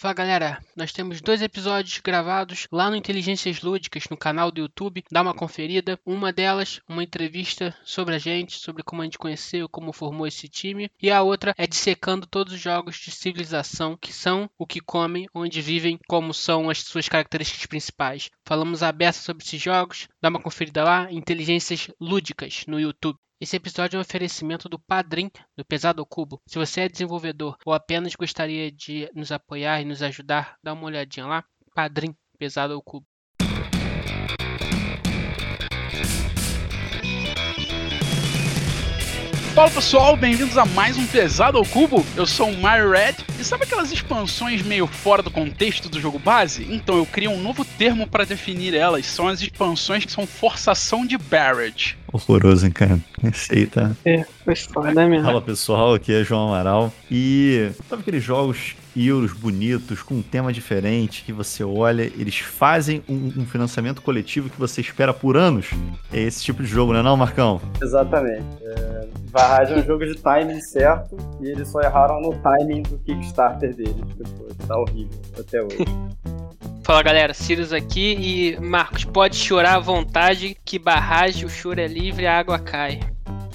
Fala galera, nós temos dois episódios gravados lá no Inteligências Lúdicas, no canal do YouTube. Dá uma conferida. Uma delas, uma entrevista sobre a gente, sobre como a gente conheceu, como formou esse time. E a outra é dissecando todos os jogos de civilização que são o que comem, onde vivem, como são as suas características principais. Falamos aberto sobre esses jogos. Dá uma conferida lá, Inteligências Lúdicas no YouTube. Esse episódio é um oferecimento do Padrim do Pesado Cubo. Se você é desenvolvedor ou apenas gostaria de nos apoiar e nos ajudar, dá uma olhadinha lá. Padrim Pesado Cubo. Fala pessoal, bem-vindos a mais um Pesado ao Cubo. Eu sou o Mario Red. E sabe aquelas expansões meio fora do contexto do jogo base? Então eu criei um novo termo para definir elas. São as expansões que são forçação de Barrett. Horroroso, hein, cara? Esse aí tá. É, foi foda mesmo. Fala pessoal, aqui é João Amaral. E sabe aqueles jogos euros bonitos, com um tema diferente, que você olha, eles fazem um, um, financiamento coletivo que você espera por anos? É esse tipo de jogo, não é não, Marcão? Exatamente. É, Barrage é um jogo de timing certo e eles só erraram no timing do Kickstarter deles. Tipo, tá horrível até hoje. Fala galera, Sirius aqui e Marcos, pode chorar à vontade que barragem, o choro é livre a água cai.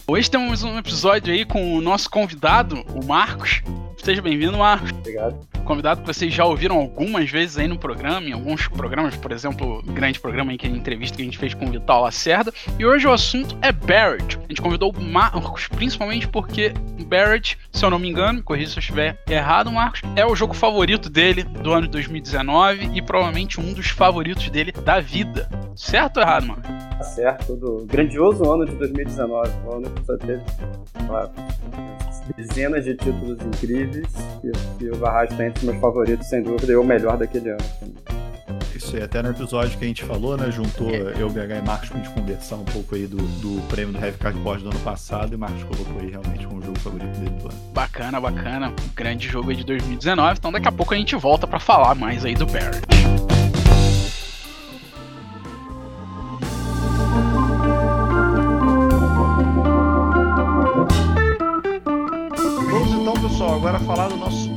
Hoje temos um episódio aí com o nosso convidado, o Marcos. Seja bem-vindo, Marcos. Obrigado. Convidado que vocês já ouviram algumas vezes aí no programa, em alguns programas, por exemplo, grande programa em que a entrevista que a gente fez com o Vital Lacerda. E hoje o assunto é Barrett. A gente convidou o Marcos principalmente porque Barrett, se eu não me engano, corrija se eu estiver errado, Marcos, é o jogo favorito dele do ano de 2019 e provavelmente um dos favoritos dele da vida. Certo ou errado, Marcos? Certo, do grandioso ano de 2019, o ano que só teve claro, dezenas de títulos incríveis e, e o Barrage está entre meus favoritos, sem dúvida, e o melhor daquele ano. Isso aí, até no episódio que a gente falou, né? Juntou eu, BH e Marcos pra gente conversar um pouco aí do, do prêmio do Heavy Cardboard do ano passado e Marcos colocou aí realmente como o jogo favorito dele do ano. Bacana, bacana. Um grande jogo aí de 2019. Então daqui a pouco a gente volta para falar mais aí do Barrett. Pessoal, agora falar dos nossos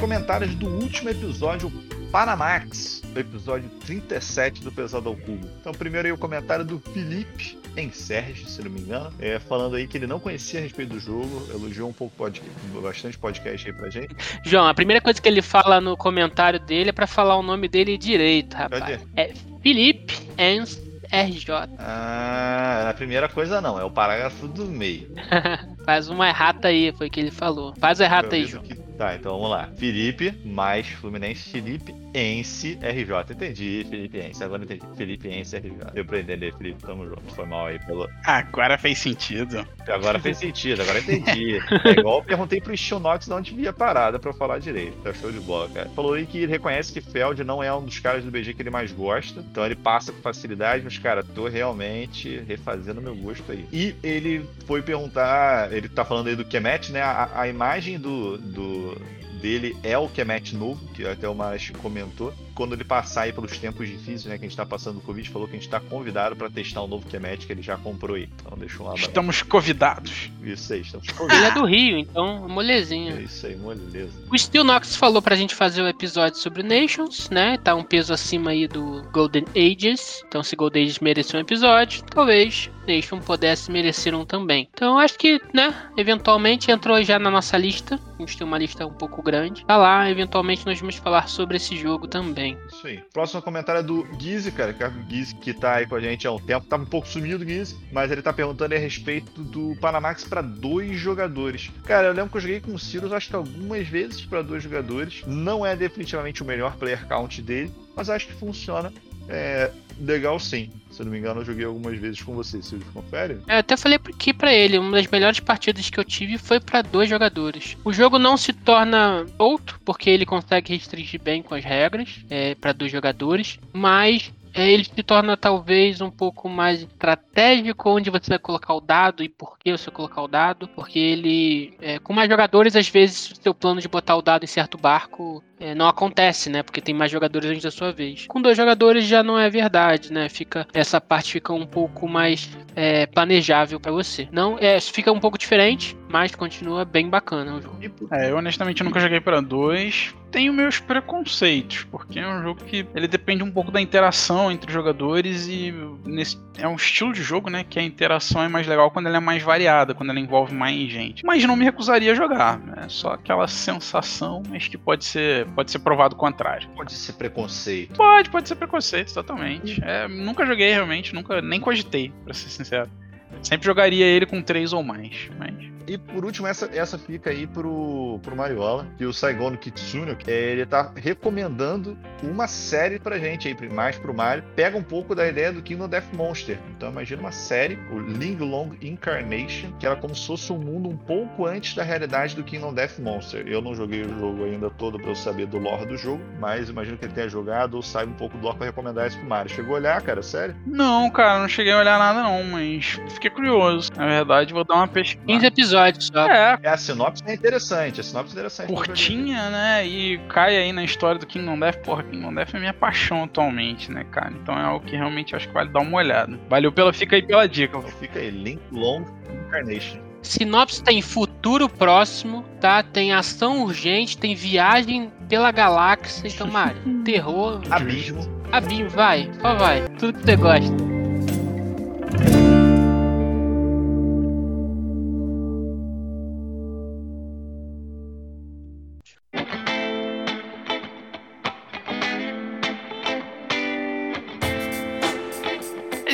comentários do último episódio, Panamax, do episódio 37 do Pesado ao Cubo. Então, primeiro aí o comentário do Felipe em Sérgio, se não me engano, é, falando aí que ele não conhecia a respeito do jogo, elogiou um pouco podcast, bastante podcast aí pra gente. João, a primeira coisa que ele fala no comentário dele é para falar o nome dele direito, rapaz. É Felipe Ens RJ. Ah, a primeira coisa não, é o parágrafo do meio. Faz uma errata aí, foi o que ele falou. Faz errata aí, João. Que... Tá, então vamos lá. Felipe mais Fluminense Felipe Ense RJ. Entendi, Felipe Ense. Agora entendi. Felipe Ense RJ. Deu pra entender, Felipe. Tamo junto. Foi mal aí pelo. Agora fez sentido. Agora fez sentido, agora entendi. é igual eu perguntei pro Stilnox de onde via a parada pra eu falar direito. Tá show de bola, cara. Falou aí que ele reconhece que Feld não é um dos caras do BG que ele mais gosta. Então ele passa com facilidade, mas, cara, tô realmente refazendo meu gosto aí. E ele foi perguntar, ele tá falando aí do Kemet, né? A, a imagem do, do dele é o Kemet novo, que até o Marash comentou. Quando ele passar aí pelos tempos difíceis, né, que a gente tá passando o Covid, falou que a gente tá convidado para testar o novo Kemet que ele já comprou aí. Então deixa um abraço. Estamos convidados. Isso aí, estamos convidados. Ele é do Rio, então molezinha. É isso aí, moleza. O Steel Nox falou pra gente fazer o um episódio sobre Nations, né? Tá um peso acima aí do Golden Ages. Então se Golden Ages merecer um episódio, talvez Nation pudesse merecer um também. Então acho que, né, eventualmente entrou já na nossa lista. A gente tem uma lista um pouco grande. Tá lá, eventualmente nós vamos falar sobre esse jogo também. Isso aí. Próximo comentário é do Gizzy, cara. É o Gizzy que tá aí com a gente há um tempo. Tava um pouco sumido, Gizzy. Mas ele tá perguntando a respeito do Panamax para dois jogadores. Cara, eu lembro que eu joguei com o Sirius, acho que algumas vezes para dois jogadores. Não é definitivamente o melhor player count dele. Mas acho que funciona é, legal sim. Se não me engano, eu joguei algumas vezes com você. Você confere? Eu até falei aqui para ele, uma das melhores partidas que eu tive foi para dois jogadores. O jogo não se torna outro, porque ele consegue restringir bem com as regras é, para dois jogadores, mas é, ele se torna talvez um pouco mais estratégico onde você vai colocar o dado e por que você colocar o dado, porque ele, é, com mais jogadores, às vezes o seu plano de botar o dado em certo barco é, não acontece, né? Porque tem mais jogadores antes da sua vez. Com dois jogadores já não é verdade, né? Fica essa parte fica um pouco mais é, planejável para você. Não, é, fica um pouco diferente, mas continua bem bacana o jogo. É, eu honestamente nunca joguei para dois. Tenho meus preconceitos, porque é um jogo que ele depende um pouco da interação entre os jogadores e nesse, é um estilo de jogo, né, que a interação é mais legal quando ela é mais variada, quando ela envolve mais gente. Mas não me recusaria a jogar, é só aquela sensação, mas que pode ser, pode ser provado o contrário. Pode ser preconceito. Pode, pode ser preconceito, exatamente. É, nunca joguei realmente, nunca nem cogitei, para ser sincero. Sempre jogaria ele com três ou mais, mas e por último, essa, essa fica aí pro, pro Mariola, que o Saigon Kitsune, ele tá recomendando uma série pra gente aí, mais pro Mario. Pega um pouco da ideia do Kingdom Death Monster. Então imagina uma série, o Ling Long Incarnation, que era como se fosse um mundo um pouco antes da realidade do Kingdom Death Monster. Eu não joguei o jogo ainda todo pra eu saber do lore do jogo, mas imagino que ele tenha jogado ou saiba um pouco do lore pra recomendar isso pro Mario. Chegou a olhar, cara? Sério? Não, cara, não cheguei a olhar nada não, mas fiquei curioso. Na verdade, vou dar uma pesquisa. 15 episódios episódios só. É. é. A sinopse é interessante, a sinopse é interessante. Curtinha, né? E cai aí na história do Kingdom Death. Porra, Kingdom Death é minha paixão atualmente, né, cara? Então é algo que realmente acho que vale dar uma olhada. Valeu pela, fica aí pela dica. Fica aí, Link Long Incarnation. Sinopse tem futuro próximo, tá? Tem ação urgente, tem viagem pela galáxia. Então, Mário, terror. Abismo. Abismo, vai, só vai. Tudo que você gosta.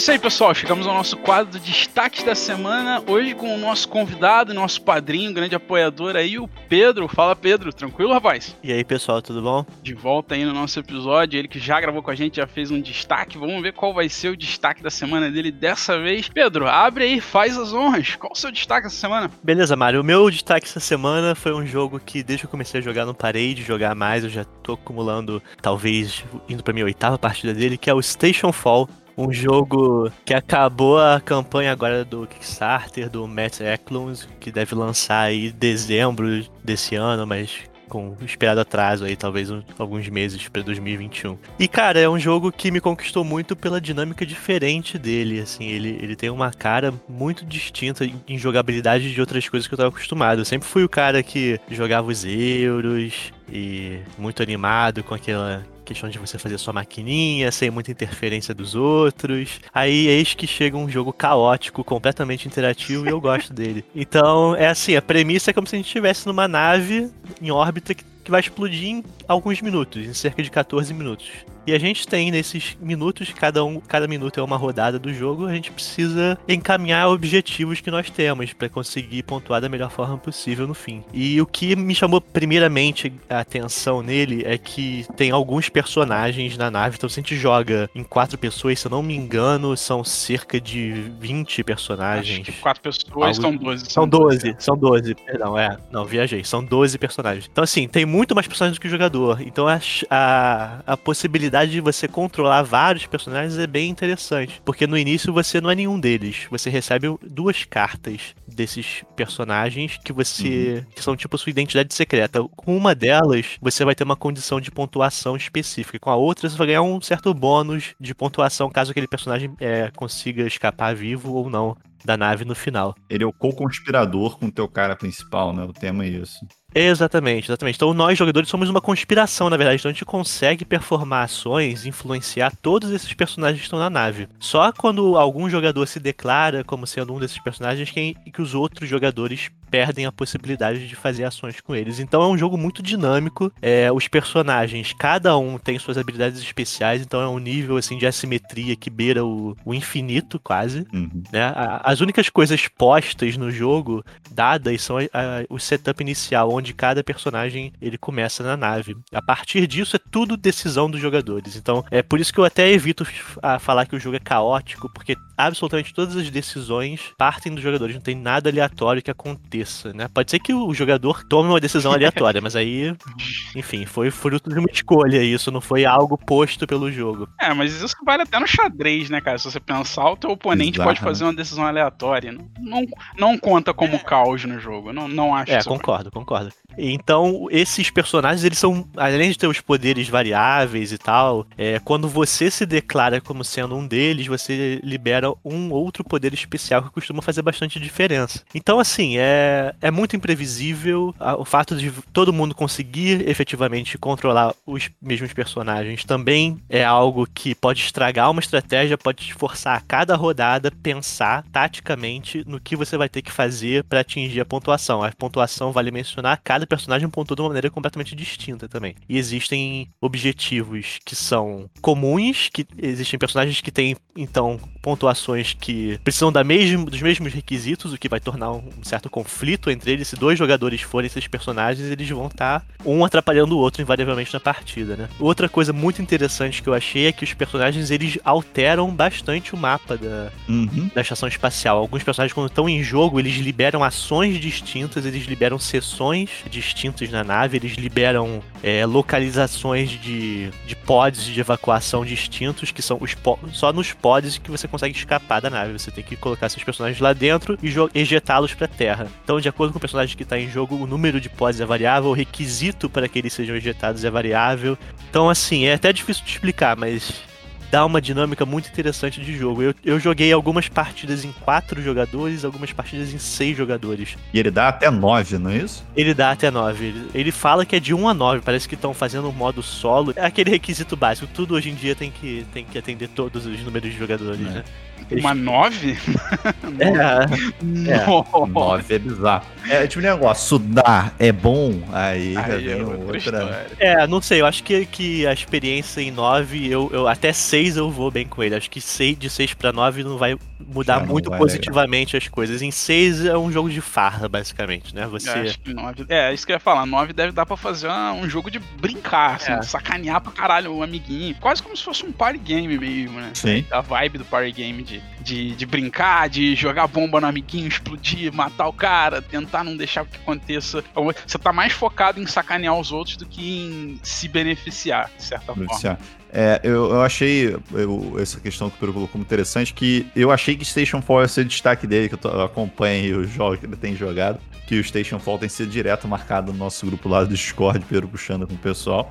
Isso aí, pessoal. Chegamos ao nosso quadro de destaques da semana. Hoje com o nosso convidado, nosso padrinho, grande apoiador aí, o Pedro. Fala, Pedro. Tranquilo, rapaz? E aí, pessoal, tudo bom? De volta aí no nosso episódio. Ele que já gravou com a gente, já fez um destaque. Vamos ver qual vai ser o destaque da semana dele dessa vez. Pedro, abre aí, faz as honras. Qual o seu destaque essa semana? Beleza, Mário. O meu destaque essa semana foi um jogo que, desde que eu comecei a jogar, não parei de jogar mais. Eu já tô acumulando, talvez, indo pra minha oitava partida dele, que é o Station Fall um jogo que acabou a campanha agora do Kickstarter, do Matt Eklund, que deve lançar aí em dezembro desse ano, mas com esperado atraso aí, talvez um, alguns meses para 2021. E cara, é um jogo que me conquistou muito pela dinâmica diferente dele, assim, ele, ele tem uma cara muito distinta em jogabilidade de outras coisas que eu tava acostumado. Eu sempre fui o cara que jogava os euros e muito animado com aquela questão de você fazer sua maquininha, sem muita interferência dos outros. Aí eis que chega um jogo caótico, completamente interativo, e eu gosto dele. Então, é assim, a premissa é como se a gente estivesse numa nave em órbita que que vai explodir em alguns minutos, em cerca de 14 minutos. E a gente tem nesses minutos, cada, um, cada minuto é uma rodada do jogo, a gente precisa encaminhar objetivos que nós temos para conseguir pontuar da melhor forma possível no fim. E o que me chamou primeiramente a atenção nele é que tem alguns personagens na nave, então se a gente joga em quatro pessoas, se eu não me engano, são cerca de 20 personagens. Acho quatro pessoas Algo... são 12. São 12, são 12, perdão, é. Não, viajei, são 12 personagens. Então assim, tem muito mais personagens do que o jogador. Então a, a, a possibilidade de você controlar vários personagens é bem interessante. Porque no início você não é nenhum deles. Você recebe duas cartas desses personagens que você. Uhum. que são tipo sua identidade secreta. Com uma delas, você vai ter uma condição de pontuação específica. Com a outra, você vai ganhar um certo bônus de pontuação caso aquele personagem é, consiga escapar vivo ou não da nave no final. Ele é o co-conspirador com o teu cara principal, né? O tema é isso. Exatamente, exatamente. Então nós jogadores somos uma conspiração, na verdade. Então a gente consegue performar ações, influenciar todos esses personagens que estão na nave. Só quando algum jogador se declara como sendo um desses personagens que, que os outros jogadores perdem a possibilidade de fazer ações com eles. Então é um jogo muito dinâmico. É, os personagens, cada um tem suas habilidades especiais, então é um nível assim de assimetria que beira o, o infinito, quase. Uhum. Né? As únicas coisas postas no jogo, dadas, são a, a, o setup inicial, onde cada personagem ele começa na nave. A partir disso é tudo decisão dos jogadores. Então é por isso que eu até evito a falar que o jogo é caótico, porque absolutamente todas as decisões partem dos jogadores, não tem nada aleatório que aconteça, né? Pode ser que o jogador tome uma decisão aleatória, mas aí, enfim, foi fruto de uma escolha isso, não foi algo posto pelo jogo. É, mas isso vale até no xadrez, né, cara? Se você pensar, o teu oponente Exato. pode fazer uma decisão aleatória. Não, não, não conta como é. caos no jogo, não, não acho É, concordo, concordo. Então, esses personagens, eles são, além de ter os poderes variáveis e tal, é, quando você se declara como sendo um deles, você libera um outro poder especial que costuma fazer bastante diferença. Então, assim, é, é muito imprevisível o fato de todo mundo conseguir efetivamente controlar os mesmos personagens também é algo que pode estragar uma estratégia, pode te forçar a cada rodada pensar taticamente no que você vai ter que fazer para atingir a pontuação. A pontuação vale mencionar, cada personagem pontua de uma maneira completamente distinta também. E existem objetivos que são comuns, que existem personagens que têm então pontuações que precisam da mesmo, dos mesmos requisitos, o que vai tornar um certo conflito entre eles. Se dois jogadores forem esses personagens, eles vão estar um atrapalhando o outro invariavelmente na partida, né? Outra coisa muito interessante que eu achei é que os personagens eles alteram bastante o mapa da, Uhum. da estação espacial. Alguns personagens, quando estão em jogo, eles liberam ações distintas, eles liberam sessões distintas na nave, eles liberam é, localizações de, de pods de evacuação distintos, que são os só nos pods que você consegue escapar da nave. Você tem que colocar seus personagens lá dentro e ejetá-los pra terra. Então, de acordo com o personagem que está em jogo, o número de pods é variável, o requisito para que eles sejam ejetados é variável. Então, assim, é até difícil de explicar, mas dá uma dinâmica muito interessante de jogo. Eu, eu joguei algumas partidas em quatro jogadores, algumas partidas em seis jogadores. E ele dá até 9, não é isso? Ele dá até nove. Ele, ele fala que é de 1 a 9, parece que estão fazendo um modo solo. É aquele requisito básico, tudo hoje em dia tem que, tem que atender todos os números de jogadores, É. né? Uma nove? É, Não. 9 é bizarro. É tipo negócio, estudar é bom, aí, já Aí é vem outra outra. história. é, não sei, eu acho que, que a experiência em 9, eu, eu, até 6 eu vou bem com ele. Acho que seis, de 6 pra 9 não vai mudar Já muito positivamente as coisas. Em 6 é um jogo de farra, basicamente, né? Você. Eu acho que nove. É, isso que eu ia falar. Nove deve dar pra fazer uma- um jogo de brincar, assim, É. de sacanear pra caralho o amiguinho. Quase como se fosse um party game mesmo, né? Sim. A vibe do party game de, de, de brincar, de jogar bomba no amiguinho, explodir, matar o cara, tentar não deixar que aconteça. Você tá mais focado em sacanear os outros do que em se beneficiar, de certa forma. É, eu, eu achei eu- essa questão que o Pedro colocou muito interessante, que eu achei que Station Fall ia ser o destaque dele, que eu, eu acompanho os jogos que ele tem jogado, que o Station Fall tem sido direto marcado no nosso grupo lá do Discord, Pedro puxando com o pessoal.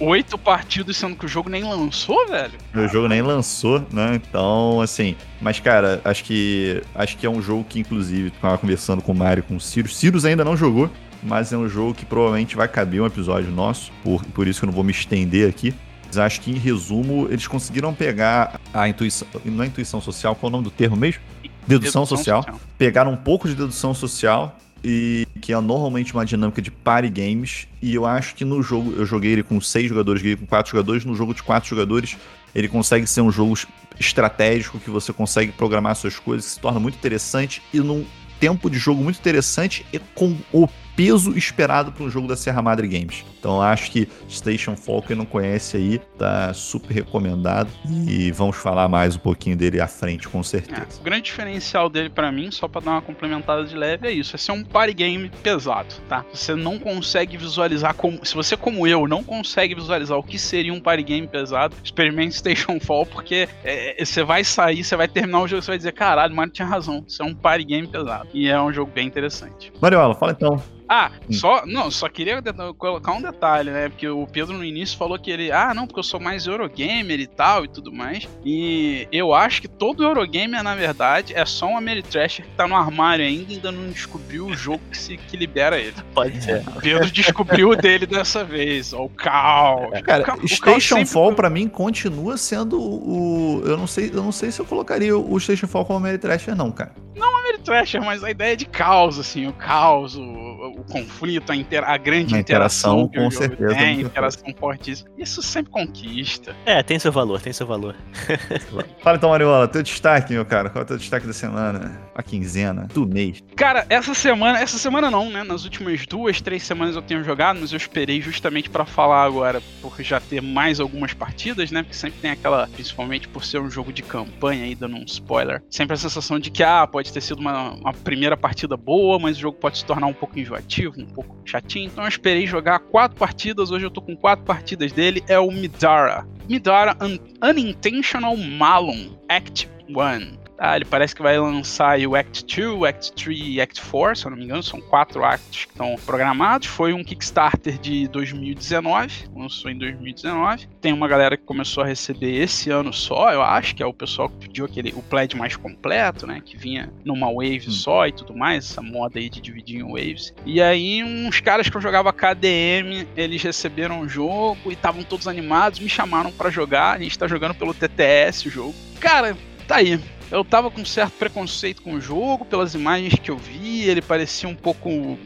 Oito partidos, sendo que o jogo nem lançou, velho. O jogo nem lançou, né? Então, assim. Mas, cara, acho que. Acho que é um jogo que, inclusive, tava conversando com o Mario com o Sirius. Sirius ainda não jogou, mas é um jogo que provavelmente vai caber um episódio nosso. Por, por isso que eu não vou me estender aqui. Acho que, em resumo, eles conseguiram pegar a intuição. Não é intuição social, qual é o nome do termo mesmo? Dedução, social. Pegaram um pouco de dedução social. E que é normalmente uma dinâmica de party games. E eu acho que no jogo, eu joguei ele com seis jogadores, joguei com quatro jogadores. No jogo de quatro jogadores, ele consegue ser um jogo estratégico que você consegue programar suas coisas, que se torna muito interessante e num tempo de jogo muito interessante e com o peso esperado para um jogo da Serra Madre Games. Então acho que Station Fall, quem não conhece aí, tá super recomendado e vamos falar mais um pouquinho dele à frente, com É, certeza. o grande diferencial dele pra mim, só pra dar uma complementada de leve, é isso: é ser um party game pesado, tá? Você não consegue visualizar como. Se você, como eu, não consegue visualizar o que seria um party game pesado, experimente Station Fall, porque é, você vai sair, você vai terminar o jogo, você vai dizer: caralho, o Mario tinha razão, isso é um party game pesado. E é um jogo bem interessante. Mariola, fala então. Ah, Hum. só. Não, só queria colocar um detalhe, né? Porque o Pedro no início falou que ele. Ah, não, porque eu sou mais Eurogamer e tal e tudo mais. E eu acho que todo Eurogamer, na verdade, é só um Ameritrasher que tá no armário ainda e ainda não descobriu o jogo que, se, que libera ele. Pode ser. O Pedro descobriu o dele dessa vez, ó, o caos. Cara, O o Station sempre Fall pra mim continua sendo o, eu não sei, eu não sei se eu colocaria o Station Fall como Ameritrasher não, cara. Ameritrasher, mas a ideia é de caos, assim, o caos, o, o conflito, a, intera a grande A interação, interação, que o com jogo certeza, tem, interação fortíssima. Isso sempre conquista. É, tem seu valor, tem seu valor. Fala então, Mariola, teu destaque, meu cara. Qual é o teu destaque da semana? A quinzena, do mês. Cara, essa semana, essa semana não, né? Nas últimas duas, três semanas eu tenho jogado, mas eu esperei justamente pra falar agora, por já ter mais algumas partidas, né? Porque sempre tem aquela, principalmente por ser um jogo de campanha aí, dando um spoiler, sempre a sensação de que, ah, pode ter sido uma, uma primeira partida boa, mas o jogo pode se tornar um pouco enjoativo, um pouco chatinho. Então eu esperei jogar quatro partidas, hoje eu tô com quatro partidas dele, é o Midara. Midara Un Unintentional Malum, Act 1. Tá? Ele parece que vai lançar o Act 2, o Act 3 e Act 4, se eu não me engano, são quatro actos que estão programados. Foi um Kickstarter de 2019, lançou em 2019. Tem uma galera que começou a receber esse ano só, eu acho, que é o pessoal que pediu aquele, o pledge mais completo, né? Que vinha numa wave Hum. só e tudo mais, essa moda aí de dividir em waves. E aí, uns caras que eu jogava KDM, eles receberam o jogo e estavam todos animados, me chamaram pra jogar. A gente tá jogando pelo TTS o jogo. Cara, tá aí. Eu tava com certo preconceito com o jogo, pelas imagens que eu vi, ele parecia um pouco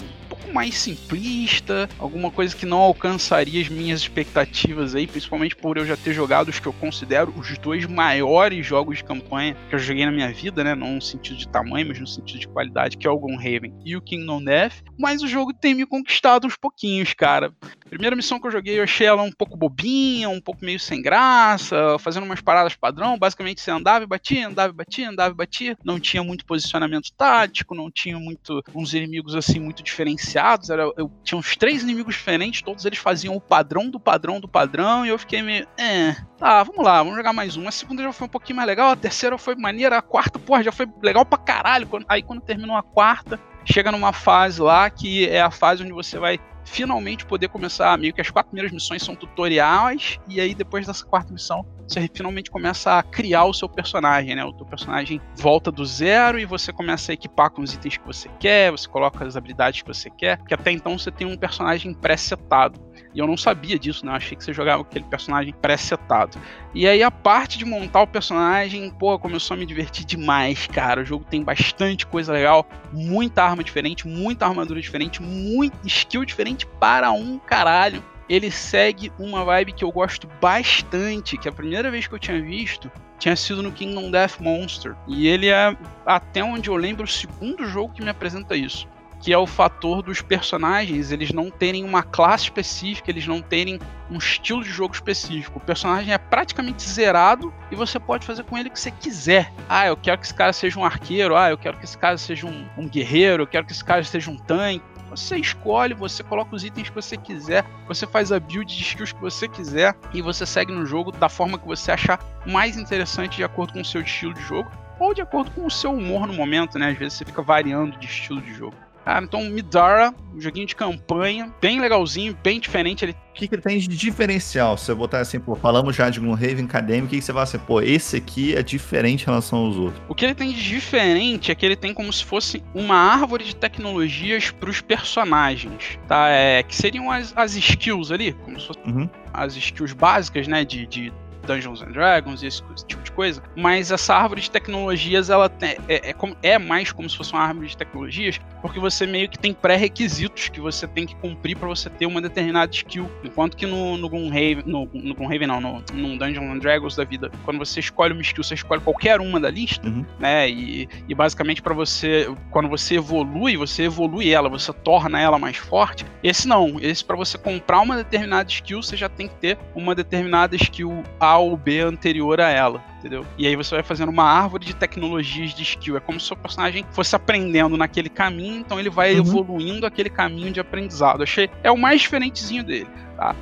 mais simplista, alguma coisa que não alcançaria as minhas expectativas aí, principalmente por eu já ter jogado os que eu considero os dois maiores jogos de campanha que eu joguei na minha vida, né? Não no sentido de tamanho, mas no sentido de qualidade, que é o Gloomhaven e o Kingdom Death. Mas o jogo tem me conquistado uns pouquinhos, cara. Primeira missão que eu joguei, eu achei ela um pouco bobinha, um pouco meio sem graça, fazendo umas paradas padrão. Basicamente, você andava e batia, andava e batia, andava e batia. Não tinha muito posicionamento tático, não tinha muito uns inimigos assim muito diferenciados. Era, eu tinha uns três inimigos diferentes, todos eles faziam o padrão do padrão do padrão, e eu fiquei meio. É, tá, vamos lá, vamos jogar mais um. A segunda já foi um pouquinho mais legal, a terceira foi maneira, a quarta, porra, já foi legal pra caralho. Aí quando terminou a quarta, chega numa fase lá que é a fase onde você vai finalmente poder começar meio que as quatro primeiras missões são tutoriais e aí depois dessa quarta missão você finalmente começa a criar o seu personagem, né? O teu personagem volta do zero e você começa a equipar com os itens que você quer, você coloca as habilidades que você quer, que até então você tem um personagem pré-setado. E eu não sabia disso, né? Eu achei que você jogava aquele personagem pré-setado. E aí a parte de montar o personagem, pô, começou a me divertir demais, cara. O jogo tem bastante coisa legal, muita arma diferente, muita armadura diferente, muito skill diferente para um caralho. Ele segue uma vibe que eu gosto bastante, que a primeira vez que eu tinha visto tinha sido no Kingdom Death Monster. E ele é, até onde eu lembro, o segundo jogo que me apresenta isso que é o fator dos personagens eles não terem uma classe específica, eles não terem um estilo de jogo específico. O personagem é praticamente zerado e você pode fazer com ele o que você quiser. Ah, eu quero que esse cara seja um arqueiro, ah, eu quero que esse cara seja um, um guerreiro, eu quero que esse cara seja um tanque. Você escolhe, você coloca os itens que você quiser, você faz a build de skills que você quiser e você segue no jogo da forma que você achar mais interessante de acordo com o seu estilo de jogo ou de acordo com o seu humor no momento, né? Às vezes você fica variando de estilo de jogo. Cara, então Midara, um joguinho de campanha, bem legalzinho, bem diferente. Ele O que, que ele tem de diferencial? Se eu botar assim, pô, falamos já de Gloomhaven Academy, o que, que você fala assim, pô, esse aqui é diferente em relação aos outros? O que ele tem de diferente é que ele tem como se fosse uma árvore de tecnologias para os personagens, tá? É, que seriam as, as skills ali, como se fossem Uhum. as skills básicas, né, de, de Dungeons and Dragons e esse, esse tipo de coisa. Mas essa árvore de tecnologias, ela tem- é, é, é mais como se fosse uma árvore de tecnologias, porque você meio que tem pré-requisitos que você tem que cumprir para você ter uma determinada skill. Enquanto que no, no Gloomhaven, no, no Gloomhaven não, no, no Dungeons and Dragons da vida, quando você escolhe uma skill, você escolhe qualquer uma da lista, Uhum. né? E, e basicamente para você, quando você evolui, você evolui ela, você torna ela mais forte. Esse não, esse para você comprar uma determinada skill, você já tem que ter uma determinada skill A ou B anterior a ela, entendeu? E aí você vai fazendo uma árvore de tecnologias de skill. É como se o seu personagem fosse aprendendo naquele caminho, então ele vai Uhum. evoluindo aquele caminho de aprendizado. Achei é o mais diferentezinho dele.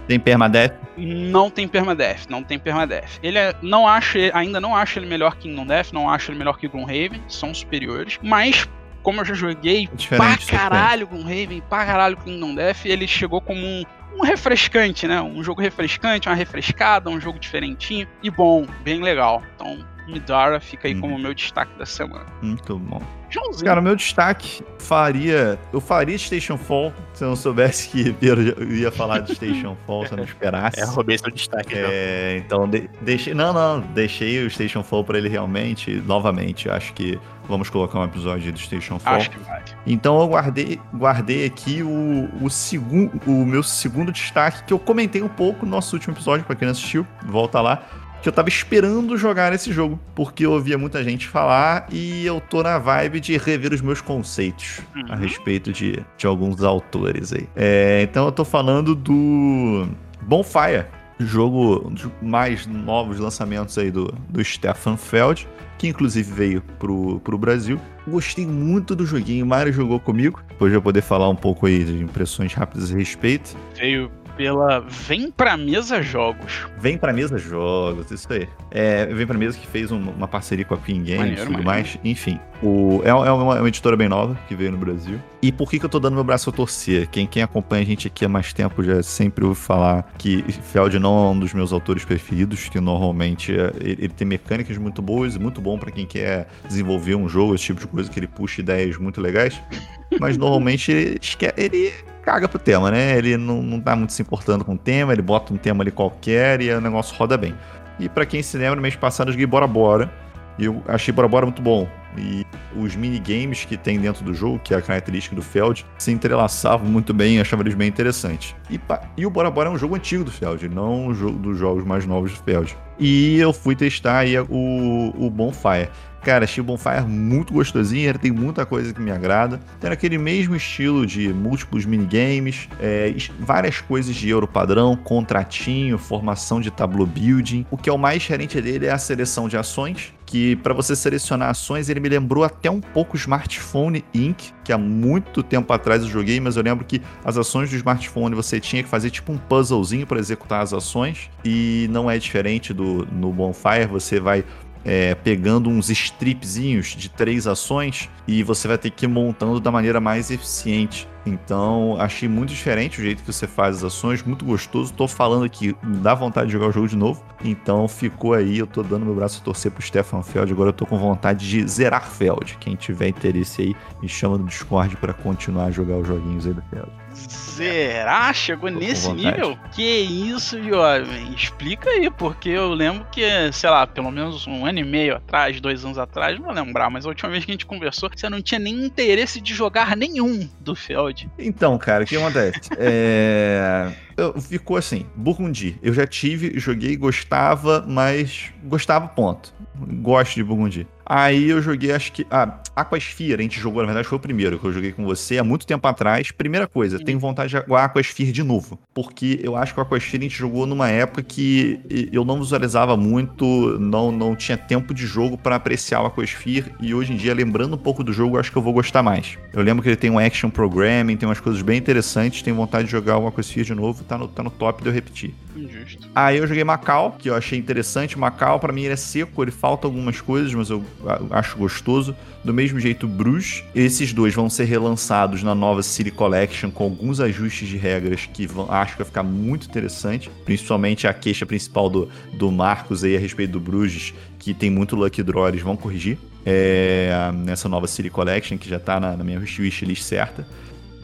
Tem permadeath? Não tem permadeath, não tem permadeath. Ele é, não acho, ainda não acho ele melhor que Kingdom Death, não acho ele melhor que Gloomhaven, são superiores, mas como eu já joguei É pra é diferente. caralho Gloomhaven, pra caralho Kingdom Death, ele chegou como um, um refrescante, né? Um jogo refrescante, uma refrescada, um jogo diferentinho e bom, bem legal. Então, Midara fica aí Uhum. como meu destaque da semana. Muito bom. Joãozinho. Cara, o meu destaque faria. Eu faria Station Fall se eu não soubesse que eu ia falar de Station Fall, se eu não esperasse. É, roubei seu destaque. então. É, então de- deixei. Não, não, deixei o Station Fall pra ele realmente, novamente. Acho que vamos colocar um episódio do Station Fall. Acho que vai. Então eu guardei, guardei aqui o, o, segundo, o meu segundo destaque, que eu comentei um pouco no nosso último episódio, pra quem não assistiu, volta lá. Que eu tava esperando jogar esse jogo, porque eu ouvia muita gente falar e eu tô na vibe de rever os meus conceitos a Uhum. respeito de, de alguns autores aí. É, então eu tô falando do Bonfire, jogo um dos mais novos lançamentos aí do, do Stefan Feld, que inclusive veio pro, pro Brasil. Gostei muito do joguinho, Mário jogou comigo, depois eu vou poder falar um pouco aí de impressões rápidas a respeito. Veio pela Vem Pra Mesa Jogos. Vem pra mesa jogos, isso aí. É, vem pra mesa que fez um- uma parceria com a Queen Games e tudo maneiro. mais. Enfim, o, é, é uma, é uma editora bem nova que veio no Brasil. E por que, que eu tô dando meu braço a torcer? Quem, quem acompanha a gente aqui há mais tempo já sempre ouve falar que Feld não é um dos meus autores preferidos, que normalmente é- ele, ele tem mecânicas muito boas, muito bom pra quem quer desenvolver um jogo, esse tipo de coisa, que ele puxa ideias muito legais. Mas normalmente ele, ele caga pro tema, né? Ele não, não tá muito se importando com o tema, ele bota um tema ali qualquer e o negócio roda bem. E pra quem se lembra, mês passado eu joguei Bora Bora. E eu achei Bora Bora muito bom. E os minigames que tem dentro do jogo, que é a característica do Feld, se entrelaçavam muito bem achava eles bem interessantes. E, e o Bora Bora é um jogo antigo do Feld, não um jogo dos jogos mais novos do Feld. E eu fui testar aí o, o Bonfire. Cara, o Bonfire muito gostosinho, ele tem muita coisa que me agrada. Tem aquele mesmo estilo de múltiplos minigames, é, várias coisas de euro padrão, contratinho, formação de tableau building. O que é o mais diferente dele é a seleção de ações, que para você selecionar ações, ele me lembrou até um pouco Smartphone Inc., que há muito tempo atrás eu joguei, mas eu lembro que as ações do smartphone você tinha que fazer tipo um puzzlezinho para executar as ações, e não é diferente do no Bonfire, você vai é, pegando uns stripzinhos de três ações e você vai ter que ir montando da maneira mais eficiente. Então, achei muito diferente o jeito que você faz as ações, muito gostoso. Tô falando aqui, dá vontade de jogar o jogo de novo. Então, ficou aí, eu tô dando meu braço a torcer pro Stefan Feld. Agora eu tô com vontade de zerar Feld. Quem tiver interesse aí, me chama no Discord pra continuar a jogar os joguinhos aí do Feld. Zerar? Chegou Tô nesse nível? Que isso, jovem? Explica aí, porque eu lembro que, sei lá, pelo menos um ano e meio atrás, dois anos atrás, não vou lembrar, mas a última vez que a gente conversou, você não tinha nem interesse de jogar nenhum do Feld. Então, cara, o que acontece? É... ficou assim, Burgundy. Eu já tive, joguei, gostava, mas gostava, ponto. Gosto de Burgundy. Aí eu joguei, acho que. Ah, Aquasphere, a gente jogou, na verdade, foi o primeiro que eu joguei com você há muito tempo atrás. Primeira coisa, tenho vontade de jogar Aquasphere de novo. Porque eu acho que o Aquasphere a gente jogou numa época que eu não visualizava muito, não, não tinha tempo de jogo pra apreciar o Aquasphere. E hoje em dia, lembrando um pouco do jogo, eu acho que eu vou gostar mais. Eu lembro que ele tem um action programming, tem umas coisas bem interessantes. Tenho vontade de jogar o Aquasphere de novo, tá no, tá no top de eu repetir. Injusto. Aí eu joguei Macau, que eu achei interessante. Macau, pra mim, ele é seco, ele falta algumas coisas, mas eu acho gostoso. Do mesmo jeito, Bruges. Esses dois vão ser relançados na nova City Collection com alguns ajustes de regras que vão, acho que vai ficar muito interessante. Principalmente a queixa principal do, do Marcos aí a respeito do Bruges, que tem muito Lucky Draw, eles vão corrigir. É, nessa nova City Collection, que já tá na, na minha wishlist certa.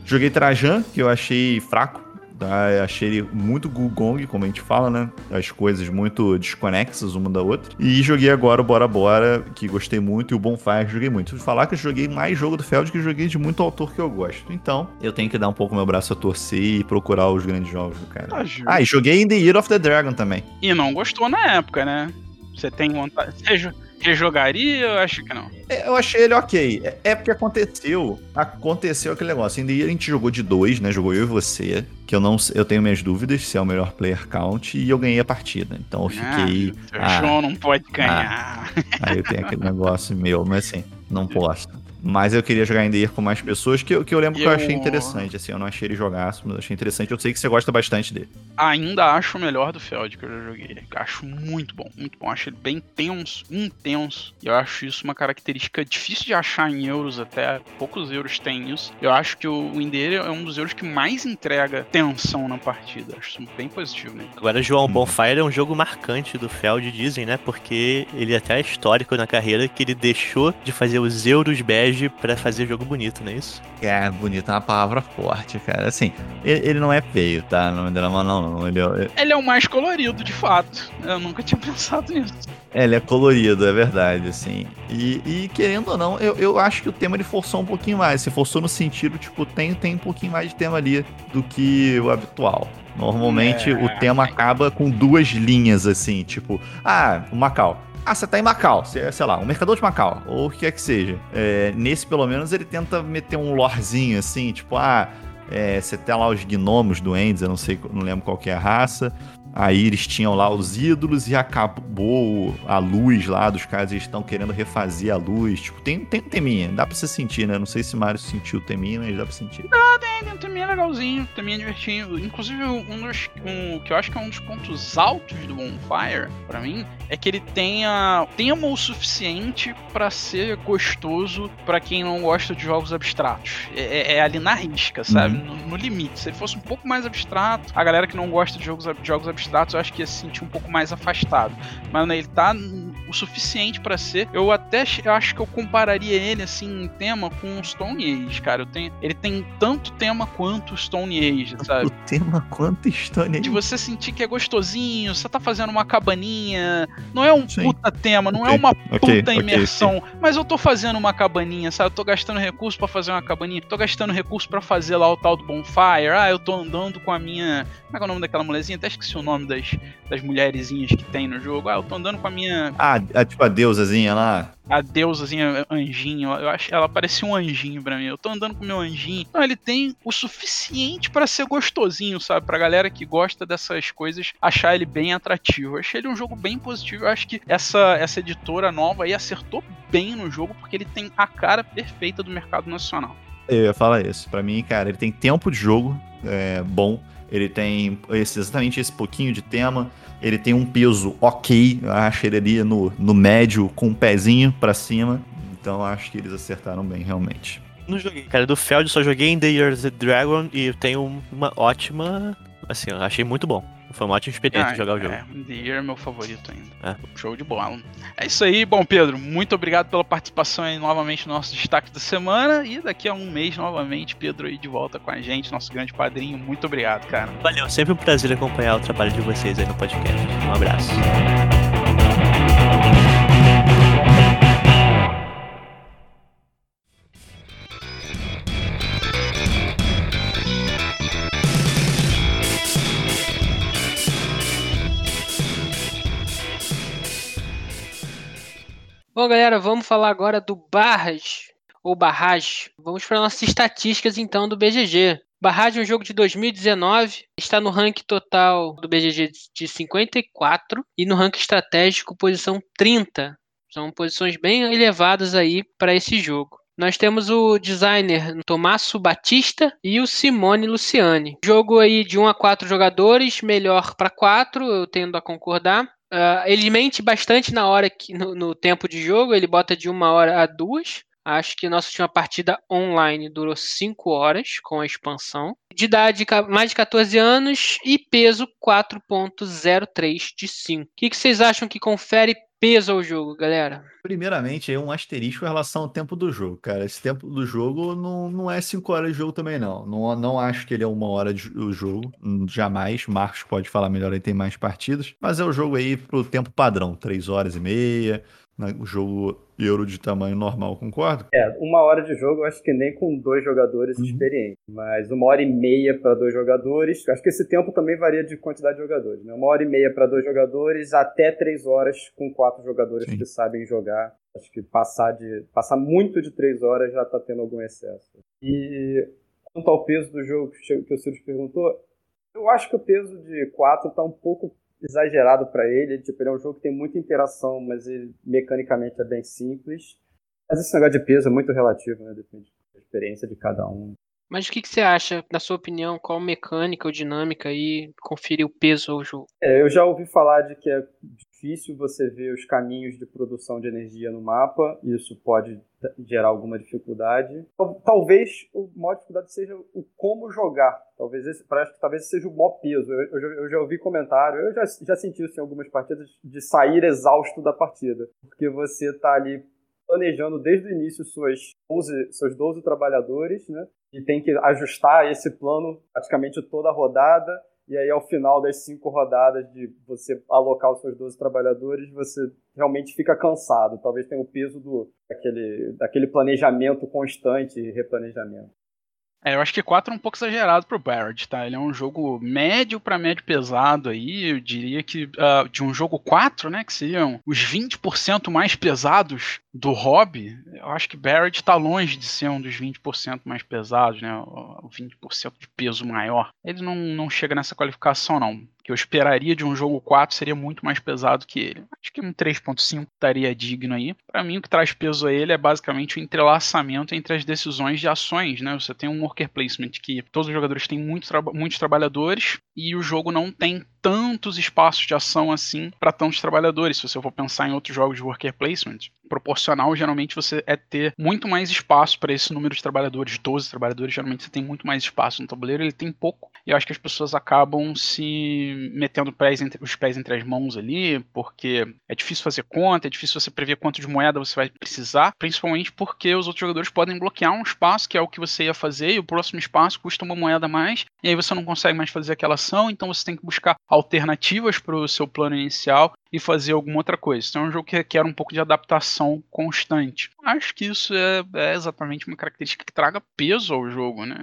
Joguei Trajan, que eu achei fraco. Tá? Achei ele muito Gugong, como a gente fala, né? As coisas muito desconexas uma da outra. E joguei agora o Bora Bora, que gostei muito, e o Bonfire joguei muito. Vou falar que eu joguei mais jogo do Feld que joguei de muito autor que eu gosto. Então, eu tenho que dar um pouco meu braço a torcer e procurar os grandes jogos do cara. Justo. Ah, e joguei em The Year of the Dragon também. E não gostou na época, né? Você tem vontade. Jo- rejogaria? Eu acho que não. É, Eu achei ele ok. É- É porque aconteceu. Aconteceu aquele negócio. Ainda a gente jogou de dois, né? Jogou eu e você. Que eu não eu tenho minhas dúvidas se é o melhor player count. E eu ganhei a partida. Então eu fiquei. Ah, ah, o João não pode ganhar. aí eu tenho aquele negócio meu, mas assim, não posso. Mas eu queria jogar em Year com mais pessoas, que eu, que eu lembro que eu Eu- achei interessante. Assim, eu não achei ele jogaço, mas eu achei interessante. Eu sei que você gosta bastante dele. Ainda acho o melhor do Feld que eu já joguei. Acho muito bom, muito bom. Acho ele bem tenso, intenso. E eu acho isso uma característica difícil de achar em euros até. Poucos euros têm isso. Eu acho que o Winder é um dos euros que mais entrega tensão na partida. Acho isso bem positivo, né? Agora, João Bonfire é um jogo marcante do Feld, dizem, né? Porque ele até é histórico na carreira que ele deixou de fazer os euros bege pra fazer jogo bonito, não é isso? É, bonito é uma palavra forte, cara. Assim, ele, ele não é feio, tá? Não me dá mal, não. não. Ele, é- Ele é o mais colorido, de fato. Eu nunca tinha pensado nisso. É, ele é colorido, é verdade, assim. E, e, querendo ou não, eu, eu acho que o tema ele forçou um pouquinho mais. Se forçou no sentido, tipo, tem, tem um pouquinho mais de tema ali do que o habitual. Normalmente É. o tema acaba com duas linhas, assim, tipo, ah, o Macau. Ah, você tá em Macau, você, sei lá, um mercador de Macau, ou o que quer que seja. É, nesse, pelo menos, ele tenta meter um lorezinho, assim, tipo, ah, é, você tem lá os gnomos doentes, eu não sei, não lembro qual é a raça. Aí eles tinham lá os ídolos e acabou a luz lá dos caras, eles estão querendo refazer a luz. Tipo, tem, tem um teminha, dá pra você sentir, né? Não sei se o Mario sentiu o teminha, mas dá pra sentir. Ah, tem, tem um teminha legalzinho, teminha divertido. Inclusive, um dos. Um, que eu acho que é um dos pontos altos do Bonfire, pra mim, é que ele tenha tema o suficiente para ser gostoso para quem não gosta de jogos abstratos. É, é, é ali na risca, sabe? Uhum. No, no, limite. Se ele fosse um pouco mais abstrato, a galera que não gosta de jogos, de jogos abstratos, eu acho que ia se sentir um pouco mais afastado. Mas né, ele tá o suficiente para ser. Eu até eu acho que eu compararia ele assim em tema com Stone Age, cara. Eu tenho, ele tem tanto tema quanto Stone Age, sabe? O tema quanto Stone Age. De você sentir que é gostosinho, você tá fazendo uma cabaninha, não é um Sim. puta tema, não é okay. é uma okay. puta imersão, okay. mas eu tô fazendo uma cabaninha, sabe? Eu tô gastando recurso para fazer uma cabaninha, tô gastando recurso para fazer lá o tal do bonfire. Ah, eu tô andando com a minha, como é que é o nome daquela mulherzinha? Até esqueci o nome das das mulherzinhas que tem no jogo. Ah, eu tô andando com a minha Ah, a, tipo a deusazinha lá. A deusazinha anjinho, eu acho, ela parecia um anjinho para mim. Eu tô andando com meu anjinho. Não, ele tem o suficiente para ser gostosinho, sabe? Pra galera que gosta dessas coisas, achar ele bem atrativo. Eu achei ele um jogo bem positivo. Eu acho que essa essa editora nova aí acertou bem no jogo porque ele tem a cara perfeita do mercado nacional. Eu ia falar isso. Para mim, cara, ele tem tempo de jogo é, bom. Ele tem esse, exatamente esse pouquinho de tema. Ele tem um peso ok. Eu acho ele ali no, no médio, com um pezinho para cima. Então acho que eles acertaram bem, realmente. Não joguei, cara. Do Feld só joguei em The Year of the Dragon e eu tenho uma ótima. Assim, eu achei muito bom. Foi uma ótima experiência ah, jogar o jogo. É, The Year é meu favorito ainda. É. Show de bola. É isso aí. Bom, Pedro, muito obrigado pela participação aí novamente no nosso destaque da semana. E daqui a um mês, novamente, Pedro aí de volta com a gente, nosso grande padrinho. Muito obrigado, cara. Valeu, sempre um prazer acompanhar o trabalho de vocês aí no podcast. Um abraço. Bom, galera, vamos falar agora do Barras, ou Barrage. Vamos para nossas estatísticas, então, do BGG. Barrage é um jogo de 2019, está no ranking total do BGG de 54 e no ranking estratégico posição 30. São posições bem elevadas aí para esse jogo. Nós temos o designer Tomasso Batista e o Simone Luciani. Jogo aí de 1 a 4 jogadores, melhor para 4, eu tendo a concordar. Uh, ele mente bastante na hora que no, no, tempo de jogo, ele bota de uma hora a duas. Acho que nossa última partida online durou 5 horas com a expansão. De idade mais de 14 anos e peso 4.03 de 5. O que, que vocês acham que confere peso ao jogo, galera? Primeiramente, é um asterisco em relação ao tempo do jogo, cara. Esse tempo do jogo não, não é 5 horas de jogo também, não. não. Não acho que ele é uma hora de jogo, jamais. Marcos pode falar melhor, aí tem mais partidas. Mas é o jogo aí pro tempo padrão, 3 horas e meia. O jogo euro de tamanho normal, concordo? É, uma hora de jogo eu acho que nem com dois jogadores uhum. experientes. Mas uma hora e meia para dois jogadores. Acho que esse tempo também varia de quantidade de jogadores. Né? Uma hora e meia para dois jogadores, até três horas com quatro jogadores Sim. que sabem jogar. Acho que passar, de, passar muito de três horas já está tendo algum excesso. E quanto ao peso do jogo que o Ciro perguntou, eu acho que o peso de quatro está um pouco exagerado para ele. Tipo, ele é um jogo que tem muita interação, mas ele mecanicamente é bem simples. Mas esse negócio de peso é muito relativo, né? Depende da experiência de cada um. Mas o que, que, você acha, na sua opinião, qual mecânica ou dinâmica aí conferir o peso ao jogo? É, eu já ouvi falar de que é difícil você ver os caminhos de produção de energia no mapa, isso pode gerar alguma dificuldade. Talvez o maior dificuldade seja o como jogar. Talvez esse, parece que talvez seja o maior peso. Eu, eu, eu, já ouvi comentário, eu já, já senti isso em algumas partidas, de sair exausto da partida. Porque você está ali planejando desde o início suas 12, seus 12 trabalhadores, né? E tem que ajustar esse plano praticamente toda a rodada e aí ao final das cinco rodadas de você alocar os seus 12 trabalhadores, você realmente fica cansado. Talvez tenha o peso do, daquele, daquele planejamento constante e replanejamento. É, eu acho que 4 é um pouco exagerado pro Barrett, tá? Ele é um jogo médio para médio pesado aí, eu diria que uh, de um jogo 4, né, que seriam os 20% mais pesados do hobby, eu acho que Barrett tá longe de ser um dos 20% mais pesados, né, o 20% de peso maior. Ele não, não chega nessa qualificação não. Que eu esperaria de um jogo 4 seria muito mais pesado que ele. Acho que um 3.5 estaria digno aí. Para mim, o que traz peso a ele é basicamente o entrelaçamento entre as decisões de ações, né? Você tem um worker placement que todos os jogadores têm muito traba muitos trabalhadores e o jogo não tem tantos espaços de ação assim para tantos trabalhadores. Se você for pensar em outros jogos de worker placement, proporcional geralmente você é ter muito mais espaço para esse número de trabalhadores, 12 trabalhadores, geralmente você tem muito mais espaço no tabuleiro, ele tem pouco. E eu acho que as pessoas acabam se metendo pés entre, os pés entre as mãos ali, porque é difícil fazer conta, é difícil você prever quanto de moeda você vai precisar, principalmente porque os outros jogadores podem bloquear um espaço que é o que você ia fazer e o próximo espaço custa uma moeda a mais, e aí você não consegue mais fazer aquela ação, então você tem que buscar alternativas para o seu plano inicial e fazer alguma outra coisa. Então é um jogo que requer um pouco de adaptação constante. Acho que isso é, é exatamente uma característica que traga peso ao jogo, né?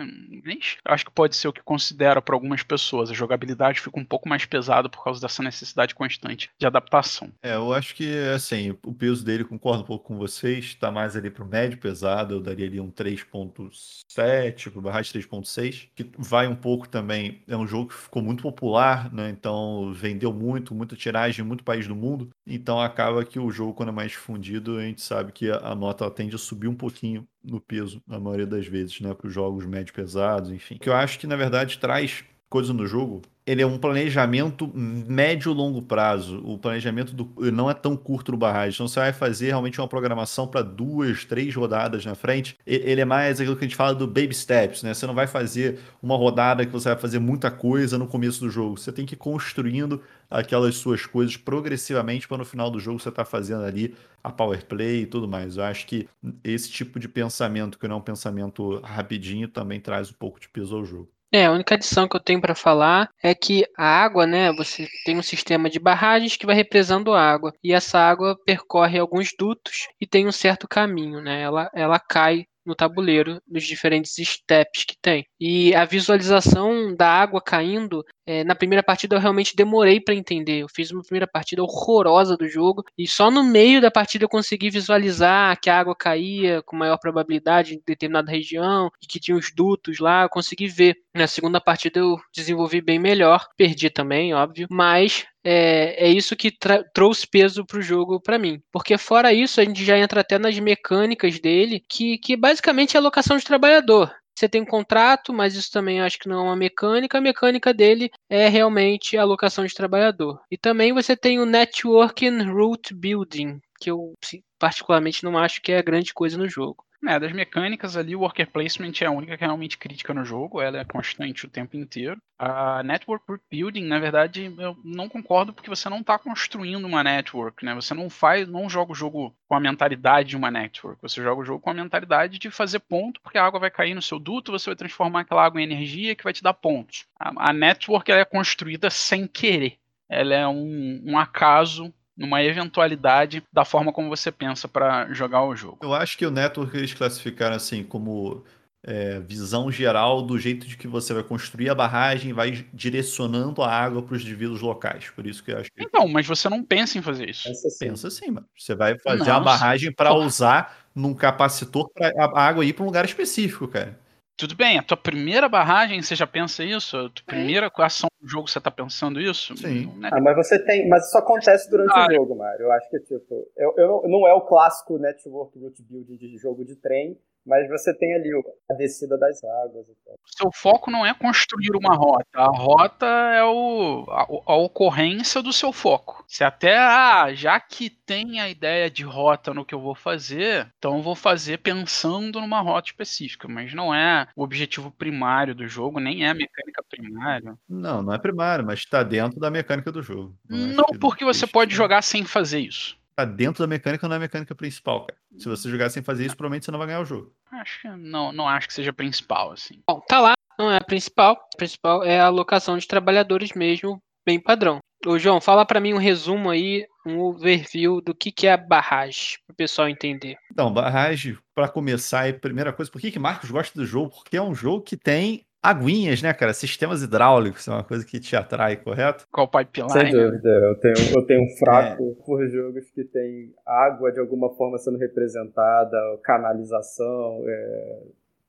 Acho que pode ser o que considera para algumas pessoas. A jogabilidade fica um pouco mais pesada por causa dessa necessidade constante de adaptação. É, eu acho que assim, o peso dele, concordo um pouco com vocês, está mais ali pro médio pesado, eu daria ali um 3.7, pro barragem 3.6, que vai um pouco também, é um jogo que ficou muito popular, né? Então vendeu muito, muita tiragem, muito país do mundo. Então acaba que o jogo, quando é mais difundido, a gente sabe que a nota tende a subir um pouquinho no peso, na maioria das vezes, né? Para os jogos médio pesados, enfim. Que eu acho que, na verdade, traz coisa no jogo ele é um planejamento médio longo prazo. O planejamento do, não é tão curto no barragem. Então você vai fazer realmente uma programação para duas, três rodadas na frente. Ele é mais aquilo que a gente fala do baby steps, né? Você não vai fazer uma rodada que você vai fazer muita coisa no começo do jogo. Você tem que ir construindo aquelas suas coisas progressivamente para no final do jogo você estar tá fazendo ali a power play e tudo mais. Eu acho que esse tipo de pensamento, que não é um pensamento rapidinho, também traz um pouco de peso ao jogo. É, a única adição que eu tenho para falar é que a água, né, você tem um sistema de barragens que vai represando água, e essa água percorre alguns dutos e tem um certo caminho, né? Ela, ela cai no tabuleiro nos diferentes steps que tem. E a visualização da água caindo é, na primeira partida eu realmente demorei para entender. Eu fiz uma primeira partida horrorosa do jogo e só no meio da partida eu consegui visualizar que a água caía com maior probabilidade em determinada região e que tinha os dutos lá. Eu consegui ver. Na segunda partida eu desenvolvi bem melhor, perdi também, óbvio, mas é, é, isso que trouxe peso para o jogo para mim. Porque fora isso, a gente já entra até nas mecânicas dele, que, que basicamente é a alocação de trabalhador. Você tem um contrato, mas isso também acho que não é uma mecânica. A mecânica dele é realmente a alocação de trabalhador. E também você tem o Networking Route Building, que eu particularmente não acho que é a grande coisa no jogo. É, das mecânicas ali, o worker placement é a única que é realmente crítica no jogo, ela é constante o tempo inteiro. A network building, na verdade, eu não concordo porque você não está construindo uma network, né? Você não faz, não joga o jogo com a mentalidade de uma network, você joga o jogo com a mentalidade de fazer ponto, porque a água vai cair no seu duto, você vai transformar aquela água em energia que vai te dar pontos. A, a network ela é construída sem querer. Ela é um, um acaso numa eventualidade da forma como você pensa para jogar o jogo. Eu acho que o Network eles classificaram assim como é, visão geral do jeito de que você vai construir a barragem e vai direcionando a água para os devidos locais. Por isso que eu acho que... Então, mas você não pensa em fazer isso. Pensa sim, pensa sim mano. Você vai fazer não, a barragem para usar num capacitor para a água ir para um lugar específico, cara. Tudo bem, a tua primeira barragem, você já pensa isso? A tua primeira ação do jogo, você tá pensando isso? Sim. Né? Ah, mas você tem. Mas isso acontece durante ah, o jogo, Mário. Eu acho que, tipo, eu, eu, não é o clássico network root building de jogo de trem, mas você tem ali a descida das águas. O seu foco não é construir uma rota. A rota é o, a, a, ocorrência do seu foco. Se até, ah, já que tem a ideia de rota no que eu vou fazer, então eu vou fazer pensando numa rota específica. Mas não é o objetivo primário do jogo, nem é a mecânica primária. Não, não é primário, mas está dentro da mecânica do jogo. Não, não porque você pode jogar sem fazer isso tá dentro da mecânica, não é a mecânica principal, cara. Se você jogar sem fazer isso, provavelmente você não vai ganhar o jogo. Acho que não, não acho que seja principal, assim. Bom, tá lá, não é a principal. A principal é a alocação de trabalhadores mesmo, bem padrão. Ô, João, fala para mim um resumo aí, um overview do que, que é a barragem, para o pessoal entender. Então, barragem, para começar, é a primeira coisa, por que, que Marcos gosta do jogo? Porque é um jogo que tem aguinhas, né, cara? Sistemas hidráulicos é uma coisa que te atrai, correto? Qual pipeline? Sem dúvida. Eu tenho, eu tenho um fraco é. por jogos que tem água de alguma forma sendo representada, canalização, é,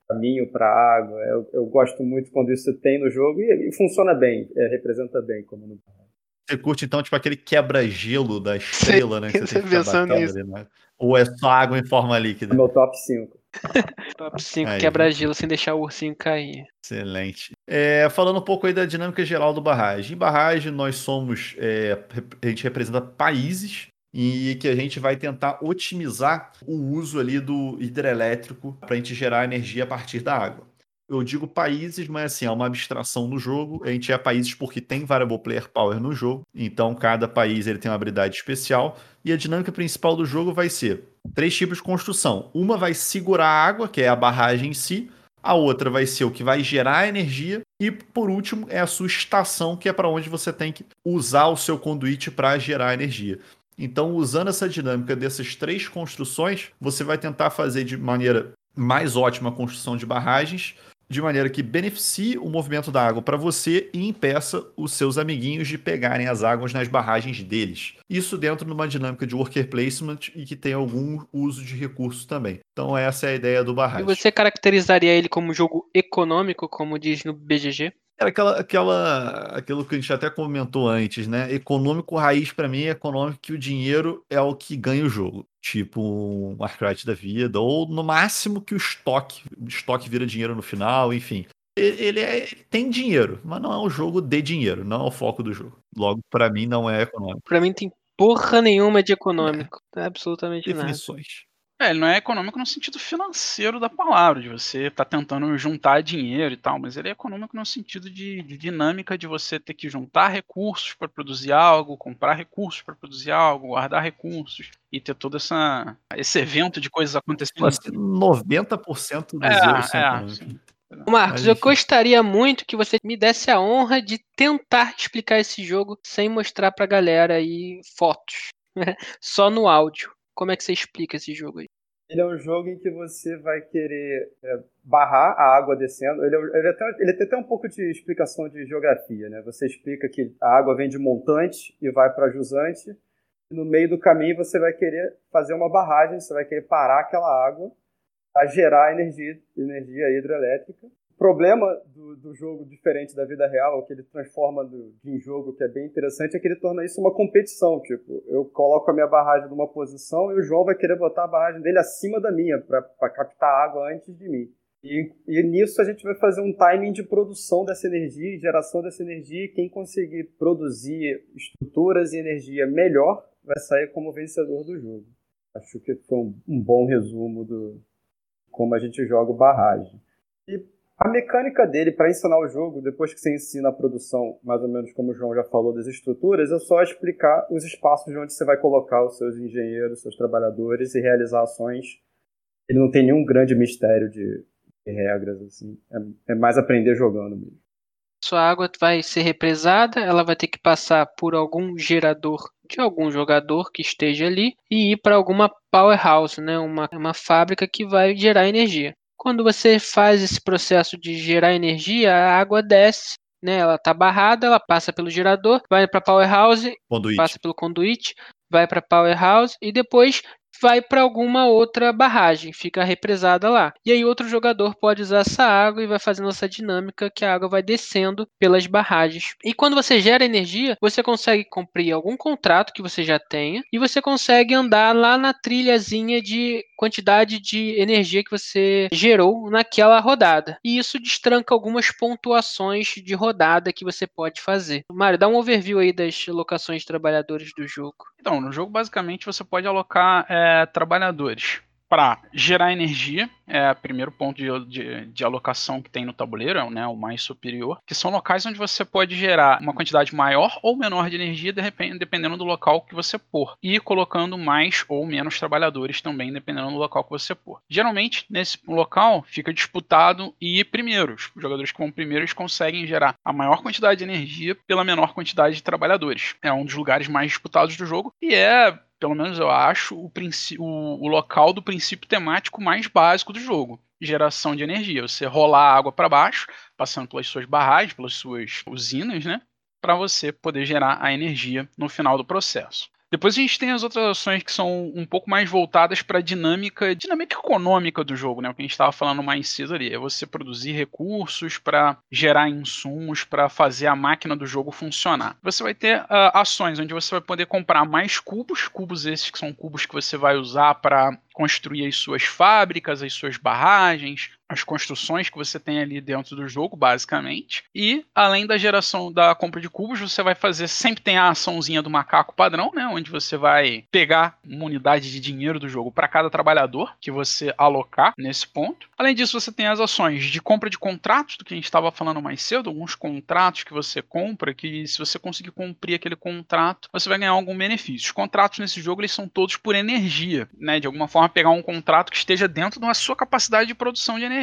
caminho para água. Eu, eu, gosto muito quando isso tem no jogo e, e funciona bem, é, representa bem como no Você curte então tipo aquele quebra-gelo da estrela, né? Que você tem que pensando nisso. Ali, né? Ou é só água em forma líquida? Meu top 5. Top 5 quebra-gelo sem deixar o ursinho cair. Excelente. É, falando um pouco aí da dinâmica geral do barragem. Em barragem, nós somos. É, a gente representa países e que a gente vai tentar otimizar o uso ali do hidrelétrico para a gente gerar energia a partir da água. Eu digo países, mas assim, é uma abstração no jogo. A gente é países porque tem variable player power no jogo, então cada país ele tem uma habilidade especial e a dinâmica principal do jogo vai ser três tipos de construção. Uma vai segurar a água, que é a barragem em si, a outra vai ser o que vai gerar energia e por último é a sua estação, que é para onde você tem que usar o seu conduíte para gerar energia. Então, usando essa dinâmica dessas três construções, você vai tentar fazer de maneira mais ótima a construção de barragens, de maneira que beneficie o movimento da água para você e impeça os seus amiguinhos de pegarem as águas nas barragens deles. Isso dentro de uma dinâmica de worker placement e que tem algum uso de recursos também. Então essa é a ideia do barragem. E você caracterizaria ele como jogo econômico, como diz no BGG? Era aquela, aquela, aquilo que a gente até comentou antes, né? Econômico raiz para mim é econômico que o dinheiro é o que ganha o jogo. Tipo um Warcraft da vida, ou no máximo que o estoque, o estoque vira dinheiro no final, enfim. Ele, é, ele tem dinheiro, mas não é um jogo de dinheiro, não é o foco do jogo. Logo, para mim, não é econômico. Para mim tem porra nenhuma de econômico. É. Absolutamente Definições. nada. É, ele não é econômico no sentido financeiro da palavra, de você estar tá tentando juntar dinheiro e tal, mas ele é econômico no sentido de, de dinâmica de você ter que juntar recursos para produzir algo, comprar recursos para produzir algo, guardar recursos e ter todo essa, esse evento de coisas acontecendo. Assim, 90% dos é, erros são é, sim. Marcos, eu gostaria muito que você me desse a honra de tentar explicar esse jogo sem mostrar pra galera aí fotos, só no áudio. Como é que você explica esse jogo aí? Ele é um jogo em que você vai querer é, barrar a água descendo. Ele, é, ele, é até, ele tem até um pouco de explicação de geografia, né? Você explica que a água vem de montante e vai para jusante. E no meio do caminho você vai querer fazer uma barragem, você vai querer parar aquela água para gerar energia, energia hidrelétrica problema do, do, jogo diferente da vida real, que ele transforma do, de em jogo, que é bem interessante, é que ele torna isso uma competição. Tipo, eu coloco a minha barragem numa posição e o João vai querer botar a barragem dele acima da minha, para captar água antes de mim. E, e, nisso a gente vai fazer um timing de produção dessa energia, geração dessa energia, e quem conseguir produzir estruturas e energia melhor vai sair como vencedor do jogo. Acho que foi um, um bom resumo do como a gente joga barragem. E a mecânica dele para ensinar o jogo, depois que você ensina a produção, mais ou menos como o João já falou, das estruturas, é só explicar os espaços onde você vai colocar os seus engenheiros, seus trabalhadores e realizar ações. Ele não tem nenhum grande mistério de, de regras, assim. É, é mais aprender jogando mesmo. Sua água vai ser represada, ela vai ter que passar por algum gerador de algum jogador que esteja ali e ir para alguma powerhouse, né? uma, uma fábrica que vai gerar energia. Quando você faz esse processo de gerar energia, a água desce, né? Ela está barrada, ela passa pelo gerador, vai para powerhouse, conduíte. passa pelo conduíte, vai para powerhouse e depois vai para alguma outra barragem, fica represada lá. E aí outro jogador pode usar essa água e vai fazendo essa dinâmica que a água vai descendo pelas barragens. E quando você gera energia, você consegue cumprir algum contrato que você já tenha e você consegue andar lá na trilhazinha de quantidade de energia que você gerou naquela rodada. E isso destranca algumas pontuações de rodada que você pode fazer. Mário, dá um overview aí das locações de trabalhadores do jogo. Então, no jogo basicamente você pode alocar é, trabalhadores para gerar energia, é o primeiro ponto de, de, de, alocação que tem no tabuleiro, é né, o mais superior, que são locais onde você pode gerar uma quantidade maior ou menor de energia, de repente, dependendo do local que você pôr, e colocando mais ou menos trabalhadores também, dependendo do local que você pôr. Geralmente, nesse local, fica disputado e primeiros. Os jogadores que vão primeiros conseguem gerar a maior quantidade de energia pela menor quantidade de trabalhadores. É um dos lugares mais disputados do jogo e é pelo menos eu acho, o, o, o local do princípio temático mais básico do jogo geração de energia. Você rolar água para baixo, passando pelas suas barragens, pelas suas usinas, né? Para você poder gerar a energia no final do processo. Depois a gente tem as outras ações que são um pouco mais voltadas para a dinâmica, dinâmica econômica do jogo, né? O que a gente estava falando mais cedo ali. É você produzir recursos para gerar insumos, para fazer a máquina do jogo funcionar. Você vai ter uh, ações onde você vai poder comprar mais cubos, cubos esses que são cubos que você vai usar para construir as suas fábricas, as suas barragens, as construções que você tem ali dentro do jogo, basicamente. E além da geração da compra de cubos, você vai fazer sempre tem a açãozinha do macaco padrão, né, onde você vai pegar uma unidade de dinheiro do jogo para cada trabalhador que você alocar nesse ponto. Além disso, você tem as ações de compra de contratos, do que a gente estava falando mais cedo, alguns contratos que você compra que se você conseguir cumprir aquele contrato, você vai ganhar algum benefício. Os contratos nesse jogo eles são todos por energia, né? De alguma forma pegar um contrato que esteja dentro da sua capacidade de produção de energia.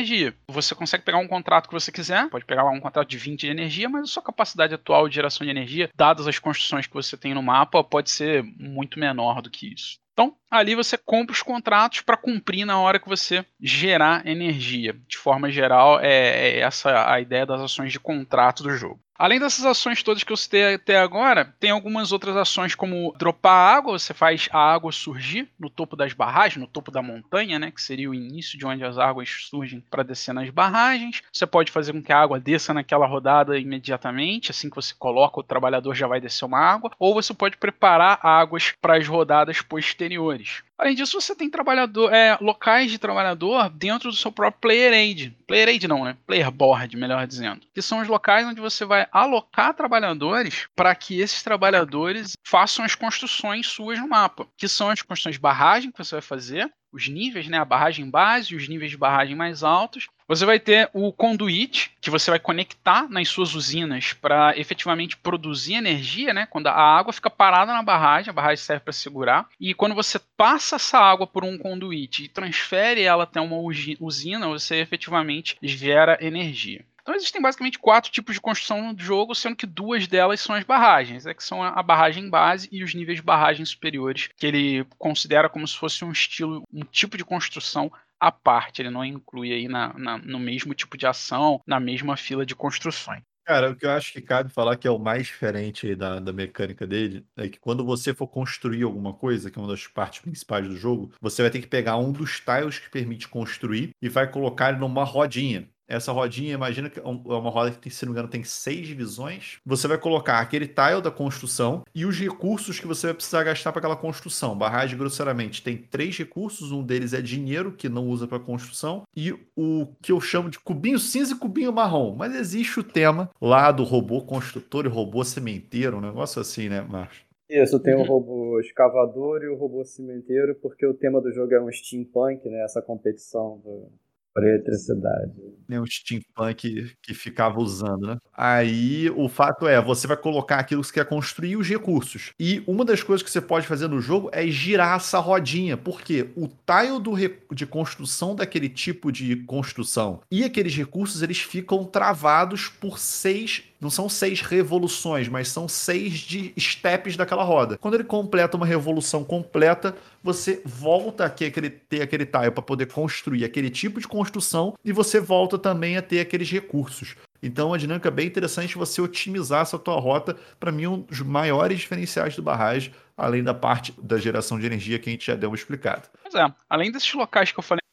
Você consegue pegar um contrato que você quiser, pode pegar um contrato de 20 de energia, mas a sua capacidade atual de geração de energia, dadas as construções que você tem no mapa, pode ser muito menor do que isso. Então, ali você compra os contratos para cumprir na hora que você gerar energia. De forma geral, é, é essa a ideia das ações de contrato do jogo. Além dessas ações todas que eu citei até agora, tem algumas outras ações como dropar água, você faz a água surgir no topo das barragens, no topo da montanha, né, que seria o início de onde as águas surgem para descer nas barragens. Você pode fazer com que a água desça naquela rodada imediatamente, assim que você coloca o trabalhador já vai descer uma água, ou você pode preparar águas para as rodadas posteriores. Além disso, você tem trabalhador, é, locais de trabalhador dentro do seu próprio player aid. Player aid não, né? Player board, melhor dizendo. Que são os locais onde você vai alocar trabalhadores para que esses trabalhadores façam as construções suas no mapa. Que são as construções de barragem que você vai fazer, os níveis, né, a barragem base os níveis de barragem mais altos. Você vai ter o conduíte, que você vai conectar nas suas usinas para efetivamente produzir energia, né? Quando a água fica parada na barragem, a barragem serve para segurar, e quando você passa essa água por um conduíte e transfere ela até uma usina, você efetivamente gera energia. Então existem basicamente quatro tipos de construção do jogo, sendo que duas delas são as barragens, é que são a barragem base e os níveis de barragem superiores, que ele considera como se fosse um estilo, um tipo de construção à parte, ele não inclui aí na, na, no mesmo tipo de ação, na mesma fila de construções. Cara, o que eu acho que cabe falar que é o mais diferente da, da mecânica dele é que quando você for construir alguma coisa, que é uma das partes principais do jogo, você vai ter que pegar um dos tiles que permite construir e vai colocar ele numa rodinha. Essa rodinha, imagina que é, é uma roda que, se não me engano, tem seis divisões. Você vai colocar aquele tile da construção e os recursos que você vai precisar gastar para aquela construção. Barragem, grosseiramente, tem três recursos. Um deles é dinheiro, que não usa para construção, e o que eu chamo de cubinho cinza e cubinho marrom. Mas existe o tema lá do robô construtor e robô sementeiro, um negócio assim, né, Marcos? Isso, tem o robô escavador e o robô cimenteiro, porque o tema do jogo é um steampunk, né? Essa competição do, por eletricidade. Nem um steampunk que ficava usando, né? Aí o fato é, você vai colocar aquilo que você quer construir os recursos. E uma das coisas que você pode fazer no jogo é girar essa rodinha, porque o tile do de construção daquele tipo de construção e aqueles recursos eles ficam travados por seis não são seis revoluções, mas são seis de steps daquela roda. Quando ele completa uma revolução completa, você volta a ter aquele, ter aquele tile para poder construir aquele tipo de construção e você volta também a ter aqueles recursos. Então, uma dinâmica bem interessante você otimizar essa tua rota. Para mim, um dos maiores diferenciais do barragem, além da parte da geração de energia que a gente já deu uma explicada. Pois é, além desses locais que eu falei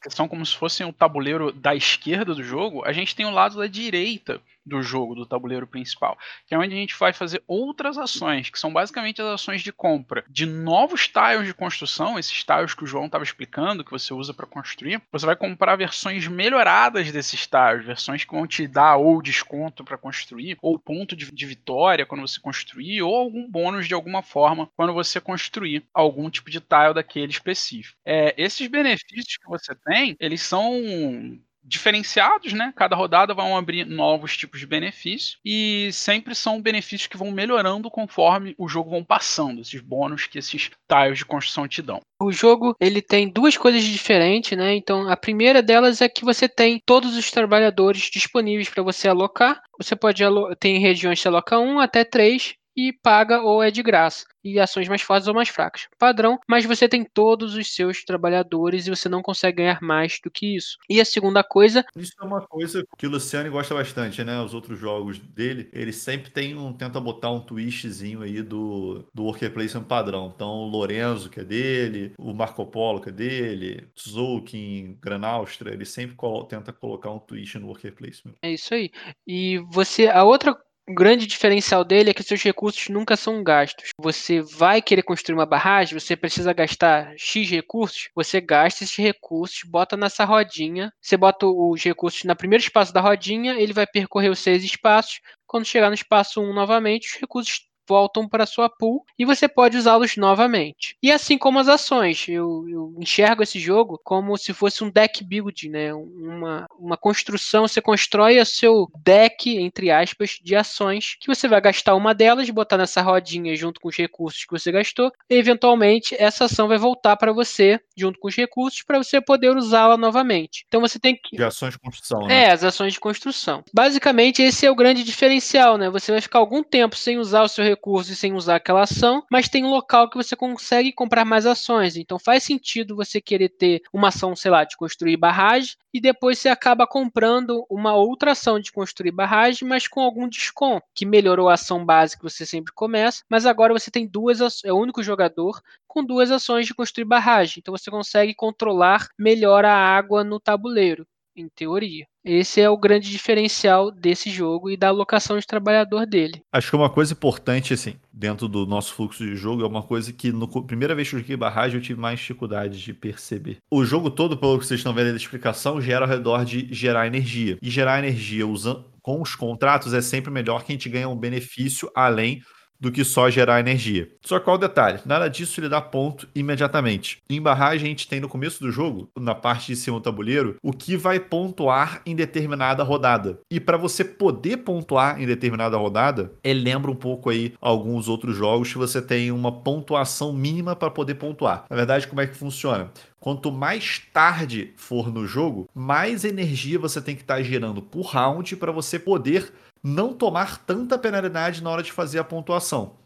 que são como se fossem o tabuleiro da esquerda do jogo, a gente tem o lado da direita do jogo, do tabuleiro principal, que é onde a gente vai fazer outras ações, que são basicamente as ações de compra de novos tiles de construção, esses tiles que o João estava explicando, que você usa para construir. Você vai comprar versões melhoradas desses tiles, versões que vão te dar ou desconto para construir, ou ponto de, de vitória quando você construir, ou algum bônus de alguma forma quando você construir algum tipo de tile daquele específico. É, esses benefícios que você tem, eles são diferenciados, né? Cada rodada vão abrir novos tipos de benefício e sempre são benefícios que vão melhorando conforme o jogo vão passando, esses bônus que esses tiles de construção te dão. O jogo ele tem duas coisas diferentes, né? Então a primeira delas é que você tem todos os trabalhadores disponíveis para você alocar. Você pode alo tem regiões que aloca um até três e paga ou é de graça. E ações mais fortes ou mais fracas. Padrão, mas você tem todos os seus trabalhadores e você não consegue ganhar mais do que isso. E a segunda coisa. Isso é uma coisa que o Luciano gosta bastante, né? Os outros jogos dele, ele sempre tem um. tenta botar um twistzinho aí do, do worker placement padrão. Então, o Lorenzo, que é dele, o Marco Polo, que é dele, Zoukin, Gran Austria, ele sempre colo tenta colocar um twist no worker placement. É isso aí. E você. A outra o grande diferencial dele é que seus recursos nunca são gastos. Você vai querer construir uma barragem, você precisa gastar X recursos, você gasta esses recursos, bota nessa rodinha, você bota os recursos no primeiro espaço da rodinha, ele vai percorrer os seis espaços. Quando chegar no espaço 1 novamente, os recursos voltam para sua pool e você pode usá-los novamente. E assim como as ações, eu, eu, enxergo esse jogo como se fosse um deck build, né? Uma, uma construção, você constrói o seu deck, entre aspas, de ações, que você vai gastar uma delas, botar nessa rodinha junto com os recursos que você gastou, e eventualmente essa ação vai voltar para você, junto com os recursos, para você poder usá-la novamente. Então você tem que. De ações de construção, né? É, as ações de construção. Basicamente, esse é o grande diferencial, né? Você vai ficar algum tempo sem usar o seu recurso recurso sem usar aquela ação, mas tem um local que você consegue comprar mais ações. Então faz sentido você querer ter uma ação, sei lá, de construir barragem e depois você acaba comprando uma outra ação de construir barragem, mas com algum desconto, que melhorou a ação base que você sempre começa, mas agora você tem duas é o único jogador com duas ações de construir barragem. Então você consegue controlar melhor a água no tabuleiro em teoria. Esse é o grande diferencial desse jogo e da alocação de trabalhador dele. Acho que uma coisa importante, assim, dentro do nosso fluxo de jogo, é uma coisa que, na primeira vez que eu joguei barragem, eu tive mais dificuldade de perceber. O jogo todo, pelo que vocês estão vendo da explicação, gera ao redor de gerar energia. E gerar energia usando com os contratos é sempre melhor que a gente ganha um benefício além do que só gerar energia. Só qual o detalhe? Nada disso lhe dá ponto imediatamente. Em barragem, a gente tem no começo do jogo, na parte de cima do tabuleiro, o que vai pontuar em determinada rodada. E para você poder pontuar em determinada rodada, ele lembra um pouco aí alguns outros jogos que você tem uma pontuação mínima para poder pontuar. Na verdade, como é que funciona? Quanto mais tarde for no jogo, mais energia você tem que estar tá gerando por round para você poder não tomar tanta penalidade na hora de fazer a pontuação.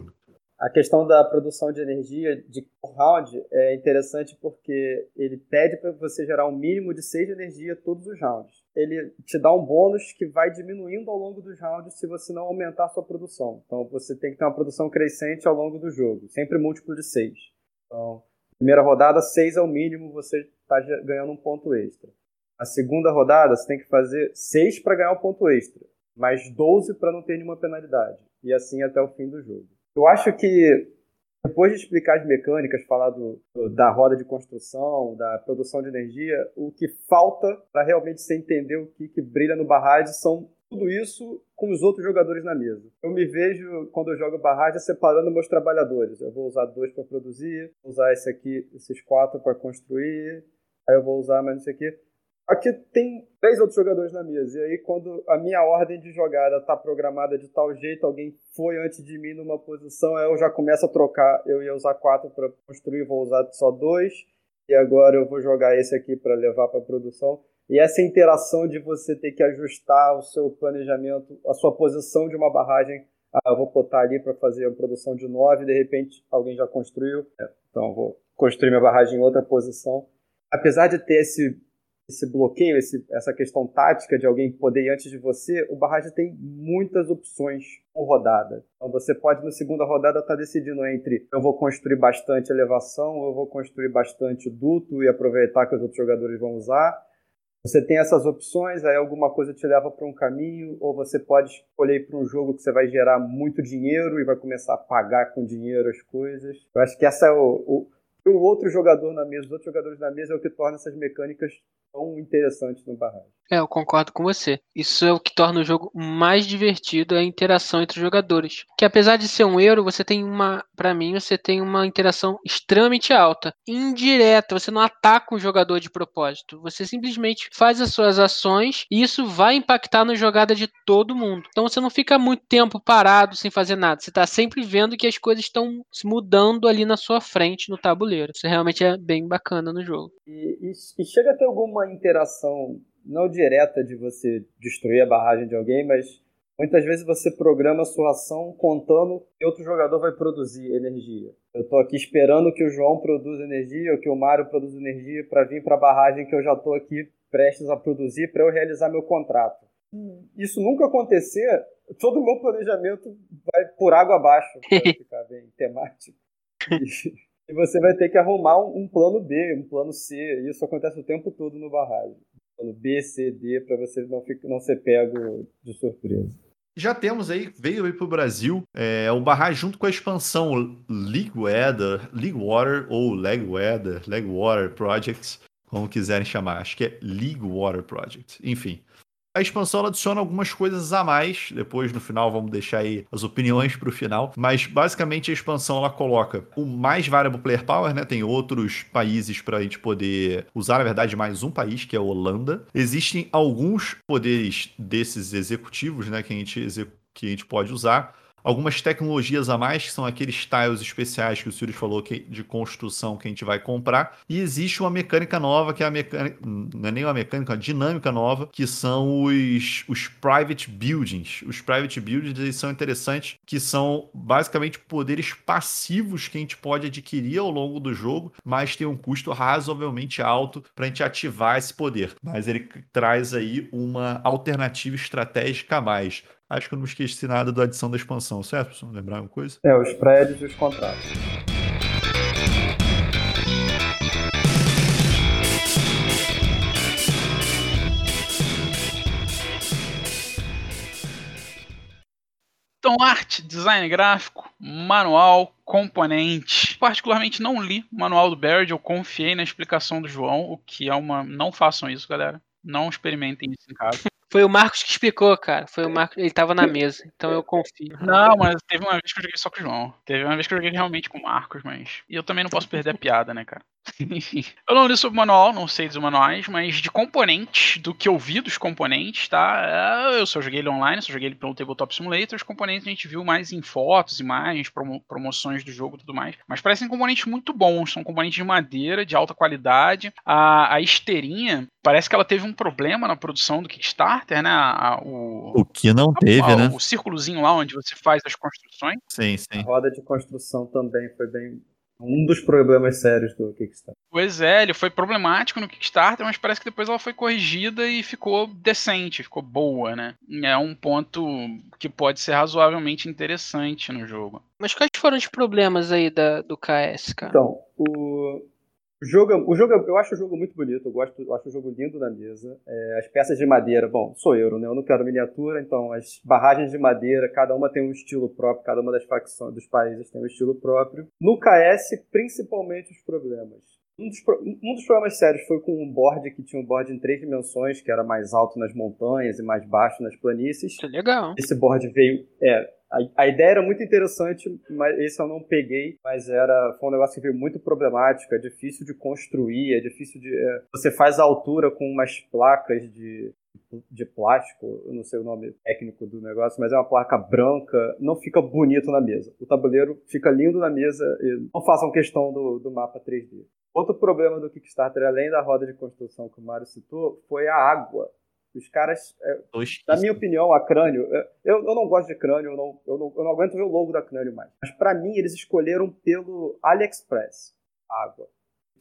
A questão da produção de energia de round é interessante porque ele pede para você gerar um mínimo de 6 de energia todos os rounds. Ele te dá um bônus que vai diminuindo ao longo dos rounds se você não aumentar a sua produção. Então você tem que ter uma produção crescente ao longo do jogo, sempre múltiplo de 6. Então, primeira rodada, 6 é o mínimo, você está ganhando um ponto extra. A segunda rodada, você tem que fazer 6 para ganhar um ponto extra mais 12 para não ter nenhuma penalidade. E assim até o fim do jogo. Eu acho que depois de explicar as mecânicas, falar do, da roda de construção, da produção de energia, o que falta para realmente você entender o que, que brilha no barragem são tudo isso com os outros jogadores na mesa. Eu me vejo, quando eu jogo barragem, separando meus trabalhadores. Eu vou usar dois para produzir, vou usar esse aqui, esses quatro para construir, aí eu vou usar mais isso aqui. Aqui tem três outros jogadores na mesa. E aí, quando a minha ordem de jogada tá programada de tal jeito, alguém foi antes de mim numa posição, aí eu já começo a trocar. Eu ia usar quatro para construir, vou usar só dois. E agora eu vou jogar esse aqui para levar para produção. E essa interação de você ter que ajustar o seu planejamento, a sua posição de uma barragem. Ah, eu vou botar ali para fazer a produção de nove, de repente alguém já construiu. É, então vou construir minha barragem em outra posição. Apesar de ter esse esse bloqueio, esse, essa questão tática de alguém poder ir antes de você, o barragem tem muitas opções por rodada. Então você pode, na segunda rodada, estar tá decidindo entre eu vou construir bastante elevação, eu vou construir bastante duto e aproveitar que os outros jogadores vão usar. Você tem essas opções, aí alguma coisa te leva para um caminho, ou você pode escolher para um jogo que você vai gerar muito dinheiro e vai começar a pagar com dinheiro as coisas. Eu acho que essa é o, o o outro jogador na mesa, os outros jogadores na mesa é o que torna essas mecânicas tão interessantes no barragem. É, eu concordo com você. Isso é o que torna o jogo mais divertido, é a interação entre os jogadores. Que apesar de ser um euro, você tem uma, para mim, você tem uma interação extremamente alta, indireta. Você não ataca o jogador de propósito. Você simplesmente faz as suas ações e isso vai impactar na jogada de todo mundo. Então você não fica muito tempo parado sem fazer nada. Você está sempre vendo que as coisas estão mudando ali na sua frente no tabuleiro. Isso realmente é bem bacana no jogo. E, e, e chega a ter alguma interação não direta de você destruir a barragem de alguém, mas Muitas vezes você programa a sua ação contando que outro jogador vai produzir energia. Eu estou aqui esperando que o João produza energia ou que o Mário produza energia para vir para a barragem que eu já estou aqui prestes a produzir para eu realizar meu contrato. Isso nunca acontecer, todo o meu planejamento vai por água abaixo, para ficar bem temático. E, você vai ter que arrumar um, um, plano B, um plano C. Isso acontece o tempo todo no barragem. Plano B, C, D, para você não, ficar, não ser pego de surpresa. Já temos aí, veio aí pro Brasil, é, o barragem junto com a expansão League Weather, League Water ou Leg Weather, Leg Water Projects, como quiserem chamar. Acho que é League Water Project. Enfim, a expansão adiciona algumas coisas a mais. Depois, no final, vamos deixar aí as opiniões para o final. Mas, basicamente, a expansão ela coloca o mais variable player power, né? Tem outros países para a gente poder usar, na verdade, mais um país, que é a Holanda. Existem alguns poderes desses executivos, né? Que a gente, que a gente pode usar algumas tecnologias a mais, que são aqueles tiles especiais que o Sirius falou que, de construção que a gente vai comprar. E existe uma mecânica nova, que é a mecânica. Não é nem uma mecânica, uma dinâmica nova, que são os, os private buildings. Os private buildings eles são interessantes, que são basicamente poderes passivos que a gente pode adquirir ao longo do jogo, mas tem um custo razoavelmente alto para a gente ativar esse poder. Mas ele traz aí uma alternativa estratégica a mais. Acho que eu não esqueci nada da adição da expansão, certo, pessoal? Lembrar alguma coisa? É, os prédios e os contratos. Então, arte, design gráfico, manual, componente. Particularmente não li o manual do Baird, eu confiei na explicação do João, o que é uma. Não façam isso, galera. Não experimentem isso em casa. Foi o Marcos que explicou, cara. Foi o Marcos, ele tava na mesa, então eu confio. Não, mas teve uma vez que eu joguei só com o João. Teve uma vez que eu joguei realmente com o Marcos, mas. E eu também não posso perder a piada, né, cara? Enfim. Eu não li sobre o manual, não sei dos manuais, mas de componentes, do que eu vi dos componentes, tá? É, eu só joguei ele online, só joguei ele pelo Tabletop Simulator. Os componentes a gente viu mais em fotos, imagens, promo promoções do jogo e tudo mais. Mas parecem componentes muito bons. São componentes de madeira, de alta qualidade. A, a esteirinha, parece que ela teve um problema na produção do Kickstarter, né? A, o, o que não teve, a, né? O círculozinho lá onde você faz as construções. Sim, sim. A roda de construção também foi bem um dos problemas sérios do Kickstarter. Pois é, ele foi problemático no Kickstarter, mas parece que depois ela foi corrigida e ficou decente, ficou boa, né? É um ponto que pode ser razoavelmente interessante no jogo. Mas quais foram os problemas aí da, do KS, cara? Então, o, o jogo, o jogo, eu acho o jogo muito bonito, eu gosto, eu acho o jogo lindo na mesa. É, as peças de madeira, bom, sou eu, né? Eu não quero miniatura, então as barragens de madeira, cada uma tem um estilo próprio, cada uma das facções dos países tem um estilo próprio. No KS, principalmente os problemas. Um dos, um dos problemas sérios foi com um board que tinha um board em três dimensões, que era mais alto nas montanhas e mais baixo nas planícies. Legal. Esse board veio. É, a, a, ideia era muito interessante, mas esse eu não peguei. Mas era foi um negócio que veio muito problemático, é difícil de construir, é difícil de. É, você faz a altura com umas placas de, de plástico, eu não sei o nome técnico do negócio, mas é uma placa branca, não fica bonito na mesa. O tabuleiro fica lindo na mesa e não façam questão do, do mapa 3D. Outro problema do Kickstarter, além da roda de construção que o Mário citou, foi a água. Os caras, é, na minha opinião, a crânio. É, eu, eu não gosto de crânio, eu não, eu não, eu não aguento ver o logo da crânio mais. Mas para mim, eles escolheram pelo AliExpress a água.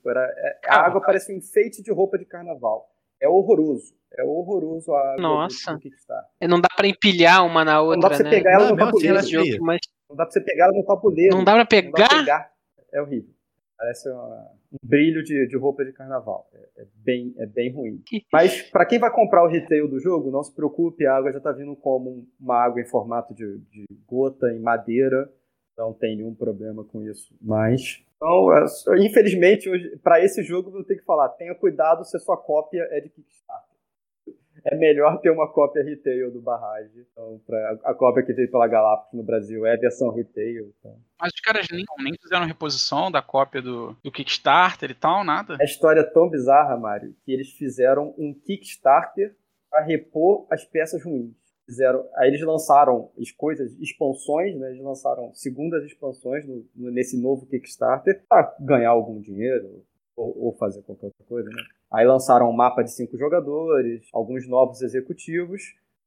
Era, é, a água parece um enfeite de roupa de carnaval. É horroroso. É horroroso a água Nossa. Do, do Kickstarter. Não dá para empilhar uma na outra. Não dá pra você né? pegar ela não, no tabuleiro. Jogo, mas... Não dá pra você pegar ela no tabuleiro. Não dá pra pegar? Dá pra pegar. É horrível. Parece uma, um brilho de, de, roupa de carnaval. É, é, bem, é bem ruim. Mas para quem vai comprar o retail do jogo, não se preocupe, a água já está vindo como uma água em formato de, de gota em madeira. Não tem nenhum problema com isso. Mas então, é, infelizmente, para esse jogo eu vou ter que falar: tenha cuidado se a sua cópia é de Kickstarter é melhor ter uma cópia retail do Barrage. Então, pra, a cópia que veio pela Galápagos no Brasil é a versão retail. Então. Mas os caras nem, nem fizeram reposição da cópia do, do Kickstarter e tal, nada? A história é tão bizarra, Mário, que eles fizeram um Kickstarter para repor as peças ruins. Fizeram, aí eles lançaram as coisas, expansões, né? Eles lançaram segundas expansões no, nesse novo Kickstarter para ganhar algum dinheiro, ou, ou, fazer qualquer outra coisa, né? Aí lançaram um mapa de cinco jogadores, alguns novos executivos,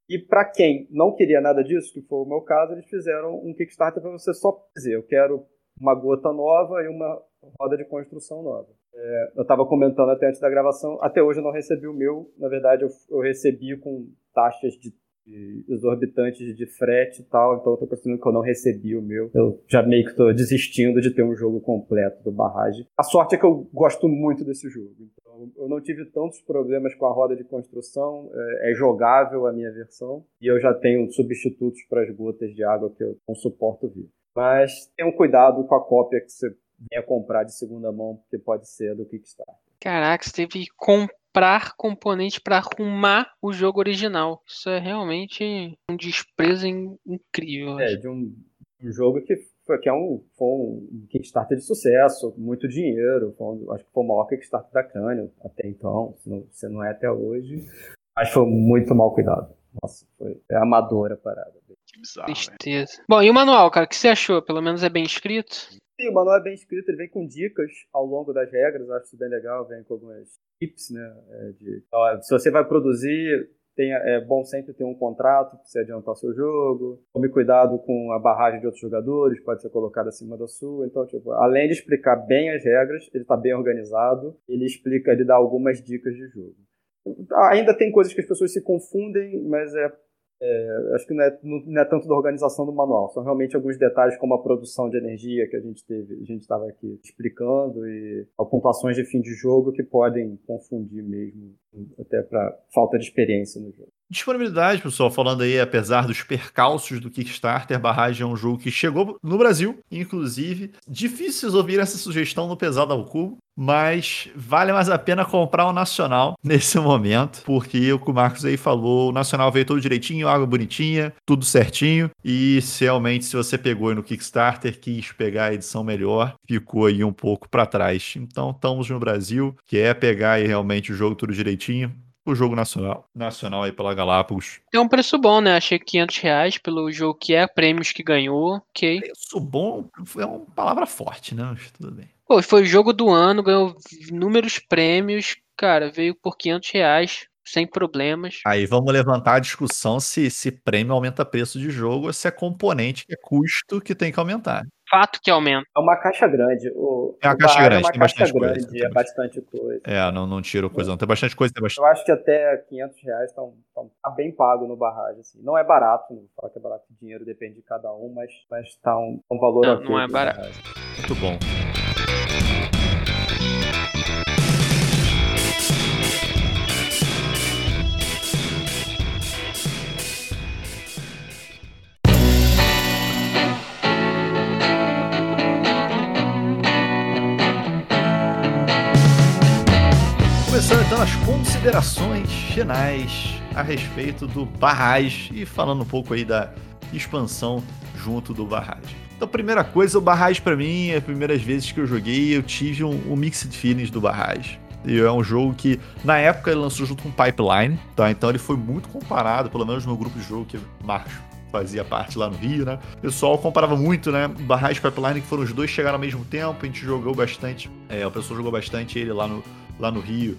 E para quem não queria nada disso, que foi o meu caso, eles fizeram um Kickstarter para você só dizer: eu quero uma gota nova e uma roda de construção nova. É, eu estava comentando até antes da gravação, até hoje eu não recebi o meu. Na verdade, eu, eu recebi com taxas de exorbitantes de frete e tal, então eu tô considerando que eu não recebi o meu. Eu já meio que tô desistindo de ter um jogo completo do Barrage. A sorte é que eu gosto muito desse jogo, então eu não tive tantos problemas com a roda de construção, é, é jogável a minha versão, e eu já tenho substitutos para as gotas de água que eu não suporto ver. Mas tenham cuidado com a cópia que você venha comprar de segunda mão, porque pode ser do Kickstarter. Caraca, você teve que comprar componente para arrumar o jogo original. Isso é realmente um desprezo incrível. É, de um, um jogo que, foi, que é um, foi um Kickstarter de sucesso, muito dinheiro. Um, acho que foi o maior Kickstarter da Crânio até então, se não, se não é até hoje. Mas foi muito mal cuidado. Nossa, foi é amadora a parada. Que bizarro. Tristeza. Bom, e o manual, cara, o que você achou? Pelo menos é bem escrito? Sim, o manual é bem escrito, ele vem com dicas ao longo das regras, acho isso bem legal, vem com algumas tips, né? É, de, ó, se você vai produzir, é bom sempre ter um contrato para você adiantar o seu jogo. Tome cuidado com a barragem de outros jogadores, pode ser colocada acima da sua. Então, tipo, além de explicar bem as regras, ele está bem organizado, ele explica, ele dá algumas dicas de jogo. Ainda tem coisas que as pessoas se confundem, mas é é, acho que não é, não é, tanto da organização do manual, são realmente alguns detalhes como a produção de energia que a gente teve, a gente estava aqui explicando e pontuações de fim de jogo que podem confundir mesmo, até para falta de experiência no jogo. Disponibilidade, pessoal, falando aí, apesar dos percalços do Kickstarter, Barragem é um jogo que chegou no Brasil, inclusive. Difícil ouvir essa sugestão no Pesado ao Cubo, mas vale mais a pena comprar o Nacional nesse momento, porque o que o Marcos aí falou, o Nacional veio todo direitinho, água bonitinha, tudo certinho, e realmente se você pegou aí no Kickstarter, quis pegar a edição melhor, ficou aí um pouco para trás. Então estamos no Brasil, que é pegar aí realmente o jogo tudo direitinho, o jogo nacional, nacional aí pela Galápagos. É um preço bom, né? Achei 500 reais pelo jogo que é, prêmios que ganhou, ok. Preço bom é uma palavra forte, né? Mas tudo bem. Pô, foi o jogo do ano, ganhou inúmeros prêmios, cara, veio por 500 reais, sem problemas. Aí vamos levantar a discussão se, se prêmio aumenta preço de jogo ou se é componente que é custo que tem que aumentar fato que aumenta. É uma caixa grande. O, é uma caixa grande, é uma tem caixa bastante grande, coisa. É bastante coisa. É, não, não tiro coisa não. Tem bastante coisa, tem bastante... Eu acho que até 500 reais tá, tá bem pago no barragem, assim. Não é barato, não fala que é barato, dinheiro depende de cada um, mas, mas tá um, um valor Não, não é barato. Muito bom. Considerações finais a respeito do Barrage e falando um pouco aí da expansão junto do Barrage. Então, primeira coisa, o Barrage para mim, as primeiras vezes que eu joguei, eu tive um, um mixed feelings do Barrage. E é um jogo que, na época, ele lançou junto com Pipeline, tá? Então ele foi muito comparado, pelo menos no grupo de jogo que Marcos fazia parte lá no Rio, né? O pessoal comparava muito, né? Barrage e Pipeline, que foram os dois chegaram ao mesmo tempo, a gente jogou bastante, é, o pessoal jogou bastante ele lá no, lá no Rio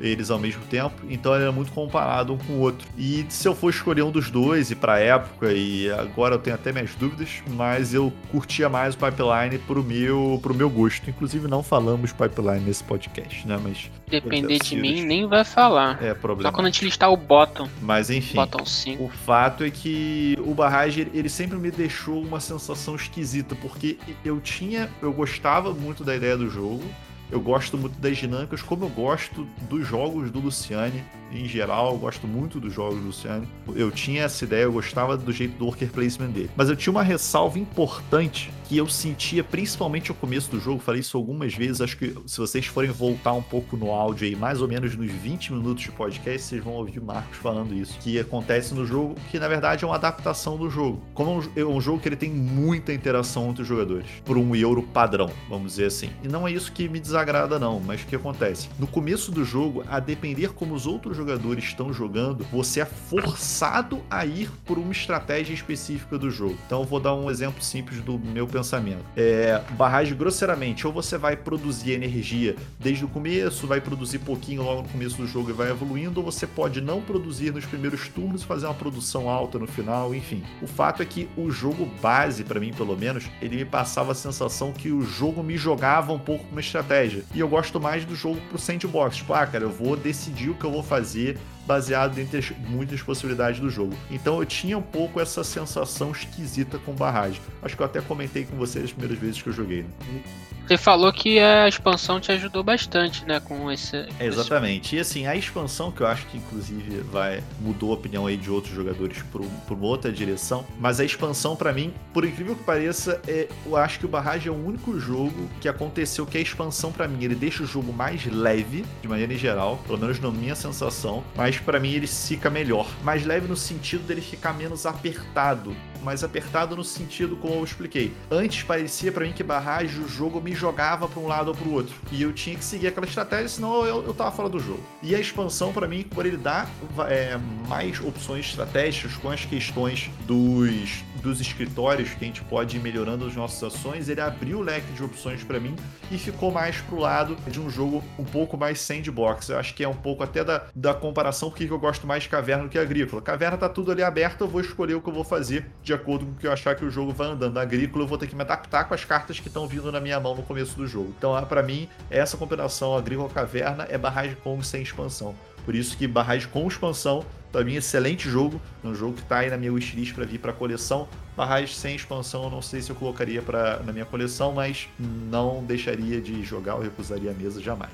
eles ao mesmo tempo, então ele era muito comparado um com o outro. E se eu for escolher um dos dois, e pra época, e agora eu tenho até minhas dúvidas, mas eu curtia mais o Pipeline pro meu, pro meu gosto. Inclusive, não falamos Pipeline nesse podcast, né? Mas. Depender de mim, nem vai falar. É problema. Só quando a gente listar o bottom. Mas enfim. Bottom 5. O fato é que o Barrage, ele sempre me deixou uma sensação esquisita, porque eu tinha. Eu gostava muito da ideia do jogo eu gosto muito das dinâmicas, como eu gosto dos jogos do Luciane em geral, eu gosto muito dos jogos do Luciane. Eu tinha essa ideia, eu gostava do jeito do worker placement dele. Mas eu tinha uma ressalva importante que eu sentia principalmente no começo do jogo, falei isso algumas vezes, acho que se vocês forem voltar um pouco no áudio aí, mais ou menos nos 20 minutos de podcast, vocês vão ouvir o Marcos falando isso, que acontece no jogo, que na verdade é uma adaptação do jogo. Como é um, é jogo que ele tem muita interação entre os jogadores, por um euro padrão, vamos dizer assim. E não é isso que me desagrada não, mas o que acontece? No começo do jogo, a depender como os outros jogadores estão jogando, você é forçado a ir por uma estratégia específica do jogo. Então eu vou dar um exemplo simples do meu pensamento. É, barragem, grosseiramente, ou você vai produzir energia desde o começo, vai produzir pouquinho logo no começo do jogo e vai evoluindo, ou você pode não produzir nos primeiros turnos e fazer uma produção alta no final, enfim. O fato é que o jogo base, para mim pelo menos, ele me passava a sensação que o jogo me jogava um pouco uma estratégia. E eu gosto mais do jogo pro sandbox. Tipo, ah, cara, eu vou decidir o que eu vou fazer baseado entre as muitas possibilidades do jogo. Então eu tinha um pouco essa sensação esquisita com barragem. Acho que eu até comentei com vocês as primeiras vezes que eu joguei. Né? Você falou que a expansão te ajudou bastante, né, com esse. Exatamente. E assim, a expansão que eu acho que inclusive vai mudou a opinião aí de outros jogadores por, por uma outra direção, mas a expansão para mim, por incrível que pareça, é, eu acho que o Barrage é o único jogo que aconteceu que a expansão para mim, ele deixa o jogo mais leve, de maneira em geral, pelo menos na minha sensação, mas para mim ele fica melhor. Mais leve no sentido dele ficar menos apertado, mais apertado no sentido como eu expliquei. Antes parecia para mim que Barrage o jogo me jogava para um lado ou para o outro. E eu tinha que seguir aquela estratégia, senão eu, eu tava fora do jogo. E a expansão, para mim, por ele dar é, mais opções estratégicas com as questões dos, dos escritórios que a gente pode ir melhorando as nossas ações, ele abriu o leque de opções para mim e ficou mais pro lado de um jogo um pouco mais sandbox. Eu acho que é um pouco até da, da comparação porque eu gosto mais de caverna do que agrícola. Caverna tá tudo ali aberto, eu vou escolher o que eu vou fazer de acordo com o que eu achar que o jogo vai andando. Na agrícola eu vou ter que me adaptar com as cartas que estão vindo na minha mão no começo do jogo. Então, ah, para mim, essa combinação agrícola-caverna é barragem com sem expansão. Por isso que barragem com expansão, para mim, excelente jogo. É um jogo que tá aí na minha wishlist para vir para coleção. Barragem sem expansão, eu não sei se eu colocaria pra, na minha coleção, mas não deixaria de jogar ou recusaria a mesa jamais.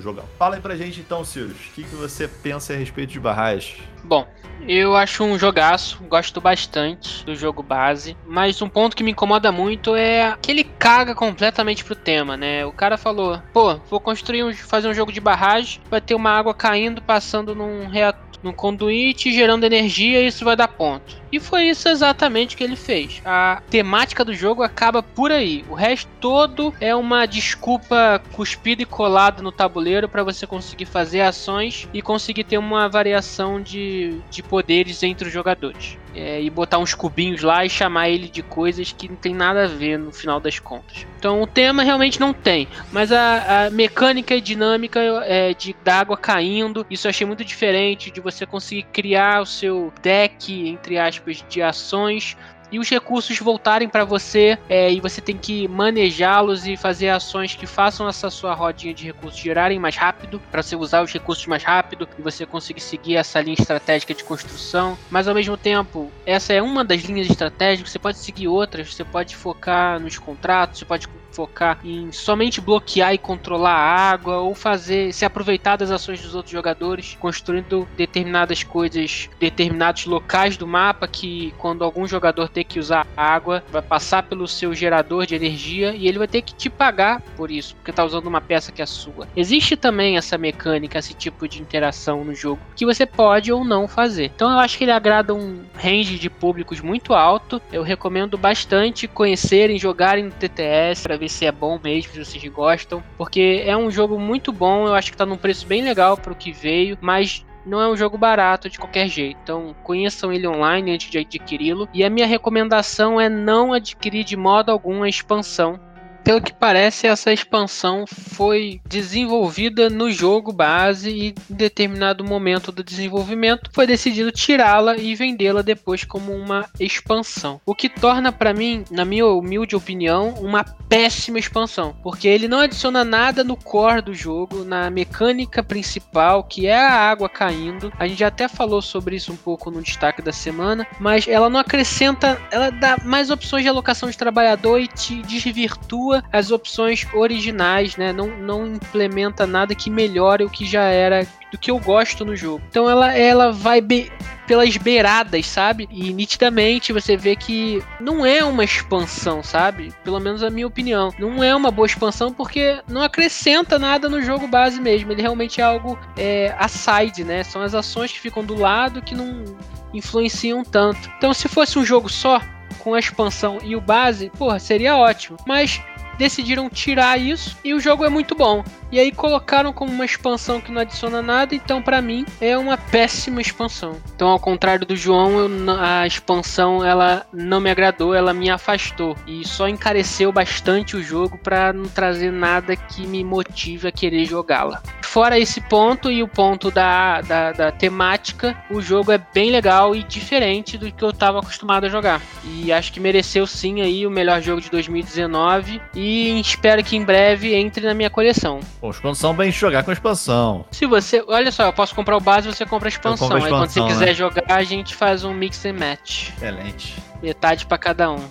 Jogão. Fala aí pra gente então, Sirius, o que, que você pensa a respeito de barragem? Bom, eu acho um jogaço, gosto bastante do jogo base, mas um ponto que me incomoda muito é que ele caga completamente pro tema, né? O cara falou, pô, vou construir um, fazer um jogo de barragem, vai ter uma água caindo, passando num reator no conduíte, gerando energia e isso vai dar ponto. E foi isso exatamente que ele fez. A temática do jogo acaba por aí. O resto todo é uma desculpa cuspida e colada no tabuleiro para você conseguir fazer ações e conseguir ter uma variação de, de poderes entre os jogadores. É, e botar uns cubinhos lá e chamar ele de coisas que não tem nada a ver no final das contas. Então o tema realmente não tem, mas a, a mecânica e dinâmica é, de da água caindo, isso eu achei muito diferente de você conseguir criar o seu deck entre aspas aspas, de ações e os recursos voltarem para você é, e você tem que manejá-los e fazer ações que façam essa sua rodinha de recursos girarem mais rápido, para você usar os recursos mais rápido e você conseguir seguir essa linha estratégica de construção. Mas ao mesmo tempo, essa é uma das linhas estratégicas, você pode seguir outras, você pode focar nos contratos, você pode focar em somente bloquear e controlar a água ou fazer se aproveitar das ações dos outros jogadores, construindo determinadas coisas, determinados locais do mapa que quando algum jogador ter que usar água, vai passar pelo seu gerador de energia e ele vai ter que te pagar por isso, porque tá usando uma peça que é sua. Existe também essa mecânica, esse tipo de interação no jogo que você pode ou não fazer. Então eu acho que ele agrada um range de públicos muito alto. Eu recomendo bastante conhecerem, jogarem no TTS para ver ver se é bom mesmo, se vocês gostam. Porque é um jogo muito bom, eu acho que tá num preço bem legal para o que veio, mas não é um jogo barato de qualquer jeito. Então conheçam ele online antes de adquiri-lo. E a minha recomendação é não adquirir de modo algum a expansão pelo que parece, essa expansão foi desenvolvida no jogo base e em determinado momento do desenvolvimento foi decidido tirá-la e vendê-la depois como uma expansão. O que torna para mim, na minha humilde opinião, uma péssima expansão, porque ele não adiciona nada no core do jogo, na mecânica principal, que é a água caindo. A gente já até falou sobre isso um pouco no destaque da semana, mas ela não acrescenta, ela dá mais opções de alocação de trabalhador e te desvirtua as opções originais, né? Não, não implementa nada que melhore o que já era do que eu gosto no jogo. Então ela, ela vai be pelas beiradas, sabe? E nitidamente você vê que não é uma expansão, sabe? Pelo menos a minha opinião. Não é uma boa expansão porque não acrescenta nada no jogo base mesmo. Ele realmente é algo é, aside, né? São as ações que ficam do lado que não influenciam tanto. Então se fosse um jogo só, com a expansão e o base, porra, seria ótimo. Mas decidiram tirar isso e o jogo é muito bom. E aí colocaram como uma expansão que não adiciona nada, então para mim é uma péssima expansão. Então ao contrário do João, eu, a expansão ela não me agradou, ela me afastou e só encareceu bastante o jogo para não trazer nada que me motive a querer jogá-la. Fora esse ponto e o ponto da, da, da, temática, o jogo é bem legal e diferente do que eu estava acostumado a jogar. E acho que mereceu sim aí o melhor jogo de 2019 e espero que em breve entre na minha coleção. Pô, expansão bem jogar com expansão. Se você, olha só, eu posso comprar o base e você compra a expansão. A expansão aí quando você quiser né? jogar, a gente faz um mix and match. Excelente. Metade para cada um.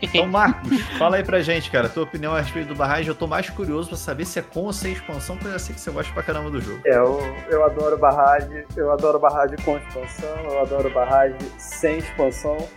Então, Marcos, fala aí pra gente, cara, tua opinião a respeito do Barrage. Eu tô mais curioso pra saber se é com ou sem expansão, porque eu sei que você gosta pra caramba do jogo. É, eu, eu adoro Barrage, eu adoro Barrage com expansão, eu adoro Barrage sem expansão.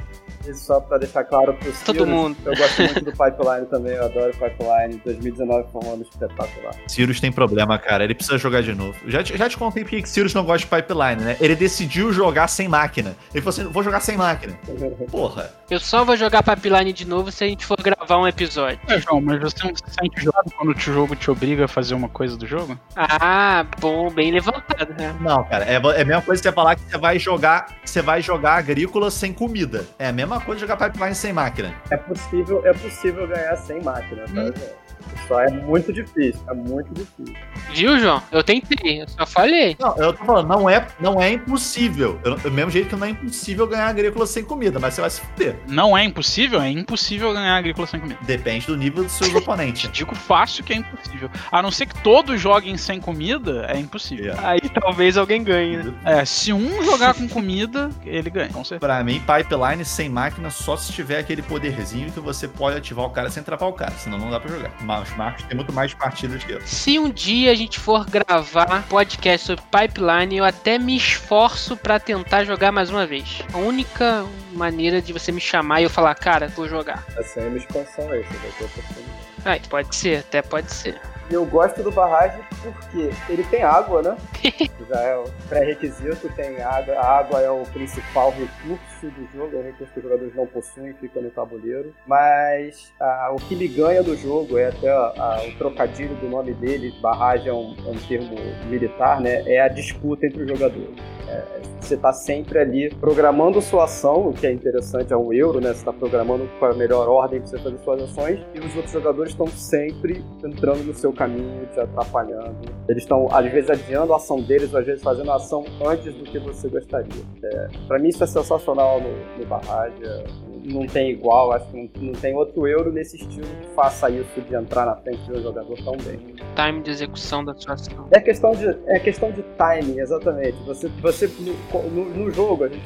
Isso só para deixar claro pro Todo mundo. Eu gosto muito do Pipeline também, eu adoro Pipeline. 2019 foi um ano espetacular. Sirius tem problema, cara. Ele precisa jogar de novo. Já te, já te contei porque que Sirius não gosta de Pipeline, né? Ele decidiu jogar sem máquina. Ele falou assim: vou jogar sem máquina. Porra. Eu só vou jogar Pipeline de novo se a gente for gravar um episódio. É, João, mas você não se sente quando o jogo te obriga a fazer uma coisa do jogo? Ah, bom, bem levantado, né? Não, cara, é, é a mesma coisa que você falar que você vai jogar, você vai jogar agrícola sem comida. É a mesma mesma coisa jogar pipeline sem máquina. É possível, é possível ganhar sem máquina, tá? Hum. Só é muito difícil, é muito difícil. Viu, João? Eu tentei, eu só falei. Não, eu tô falando, não é, não é impossível. Eu, do mesmo jeito que não é impossível ganhar agrícola sem comida, mas você vai se fuder. Não é impossível? É impossível ganhar agrícola sem comida. Depende do nível dos seus oponentes. Digo fácil que é impossível. A não ser que todos joguem sem comida, é impossível. Yeah. Aí talvez alguém ganhe, né? É, se um jogar com comida, ele ganha. Com certeza. Pra mim, pipeline sem máquina só se tiver aquele poderzinho que você pode ativar o cara sem travar o cara, senão não dá pra jogar. Mas Marcos tem muito mais partidas que eu. Se um dia a gente for gravar podcast sobre Pipeline, eu até me esforço para tentar jogar mais uma vez. A única maneira de você me chamar e eu falar, cara, vou jogar. Essa é uma expansão aí, você vai ter oportunidade. Ah, pode ser, até pode ser. Eu gosto do barragem porque ele tem água, né? Já é o pré-requisito, tem água. A água é o principal recurso do jogo, é o recurso que os jogadores não possuem, fica no tabuleiro. Mas ah, o que me ganha do jogo é até ah, o trocadilho do nome dele, barragem é um, é um termo militar, né? É a disputa entre os jogadores. É, você está sempre ali programando sua ação, o que é interessante, é um euro, né? Você está programando com a melhor ordem para você fazer suas ações, e os outros jogadores estão sempre entrando no seu caminho, te atrapalhando. Eles estão, às vezes, adiando a ação deles, ou às vezes fazendo a ação antes do que você gostaria. É, para mim, isso é sensacional no, no. É, não tem igual, acho que não, não, tem outro euro nesse estilo que faça isso de entrar na frente do jogador tão bem. Time de execução da sua ação. É questão de, é questão de timing, exatamente. Você, você no, no, no jogo, a gente,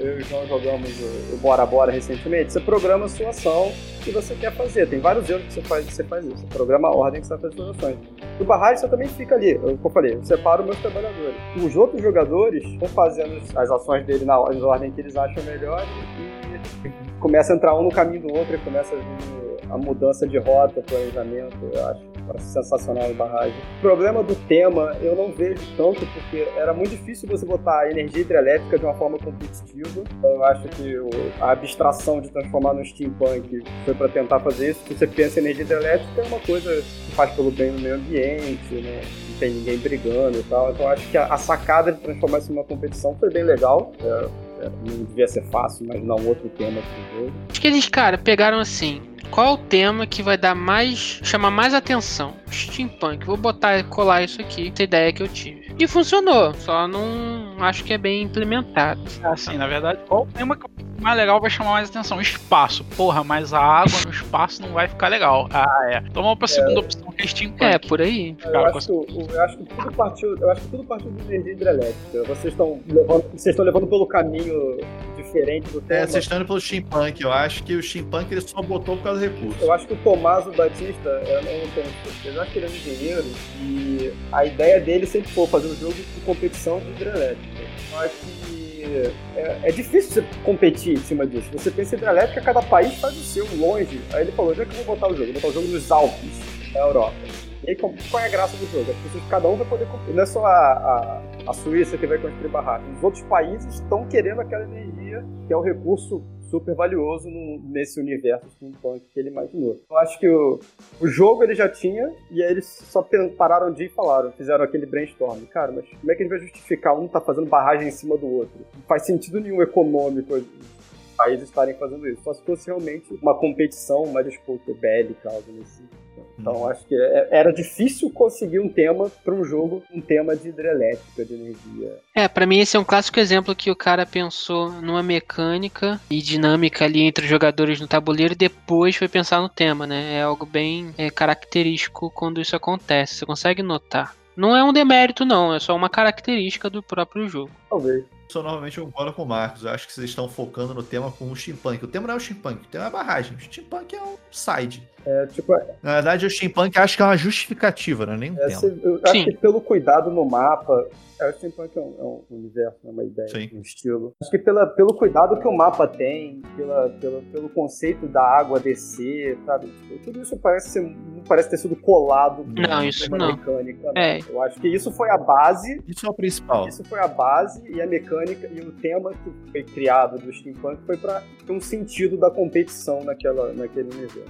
eu e o João jogamos o, o Bora Bora recentemente, você programa a sua ação que você quer fazer. Tem vários euros que você faz, você faz isso. Você programa a ordem que você fazer suas ações. No barragem você também fica ali, como eu falei, eu separo meus trabalhadores. Os outros jogadores vão fazendo as ações dele na ordem que eles acham melhor e começa a entrar um no caminho do outro e começa a vir a mudança de rota, planejamento, eu acho sensacional em barragem. O problema do tema eu não vejo tanto, porque era muito difícil você botar a energia hidrelétrica de uma forma competitiva. Então, eu acho que a abstração de transformar no steampunk foi para tentar fazer isso. Você pensa em energia hidrelétrica, é uma coisa que faz pelo bem no meio ambiente, né? não tem ninguém brigando e tal. Então, eu acho que a, sacada de transformar isso numa competição foi bem legal. É, não devia ser fácil, mas não outro tema pro jogo. Acho que eles, cara, pegaram assim qual é o tema que vai dar mais. chamar mais atenção? Steampunk. Vou botar colar isso aqui, essa ideia que eu tive. E funcionou, só não acho que é bem implementado. Assim, na verdade, qual o tema que mais legal vai chamar mais atenção? Espaço. Porra, mas a água no espaço não vai ficar legal. Ah, é. Então vamos pra segunda é, opção, que é Steampunk. É, por aí. Eu acho, eu acho, que tudo partiu. Eu acho que tudo partiu de energia hidrelétrica. Vocês estão levando, vocês estão levando pelo caminho diferente do tema. É, vocês estão indo pelo steampunk. Eu acho que o steampunk ele só botou por causa recurso. Eu acho que o Tomaso Batista, eu não tenho certeza, eu acho que ele é um engenheiro e a ideia dele sempre foi fazer um jogo de competição de hidrelétrica. Eu acho que é, é, difícil você competir em cima disso. Você pensa em hidrelétrica, cada país faz o seu, longe. Aí ele falou, já que eu vou botar o jogo, vou botar o jogo nos Alpes, na Europa. E aí, qual é a graça do jogo? As pessoas, cada um vai poder competir. Não é só a, a, a Suíça que vai construir barracos. Os outros países estão querendo aquela energia, que é o recurso super valioso no, nesse universo steampunk que ele imaginou. Eu acho que o, o jogo ele já tinha, e aí eles só pararam de ir e falaram, fizeram aquele brainstorm. Cara, mas como é que a gente vai justificar um tá fazendo barragem em cima do outro? Não faz sentido nenhum econômico países estarem fazendo isso. Só se fosse realmente uma competição, uma disputa bélica, algo nesse sentido. Então acho que é, era difícil conseguir um tema para um jogo, um tema de hidrelétrica, de energia. É, para mim esse é um clássico exemplo que o cara pensou numa mecânica e dinâmica ali entre os jogadores no tabuleiro e depois foi pensar no tema, né? É algo bem é, característico quando isso acontece. Você consegue notar. Não é um demérito, não, é só uma característica do próprio jogo. Talvez. Só novamente eu concordo com o Marcos. Eu acho que vocês estão focando no tema com o steampunk. O tema não é o steampunk, o tema é a barragem. O steampunk é um side. É, tipo, Na verdade, o steampunk acho que é uma justificativa, não é nem um é, tema. se- eu acho que pelo cuidado no mapa. É, o steampunk é um, é um universo, é uma ideia, Sim. um estilo. Acho que pela, pelo cuidado que o mapa tem, pela, pela, pelo conceito da água descer, sabe? Tipo, tudo isso parece ser, parece ter sido colado Não, isso uma não. mecânica. É. né? Eu acho que isso foi a base Isso é o principal. Isso foi a base e a mecânica e o tema que foi criado do steampunk foi para ter um sentido da competição naquela, naquele universo.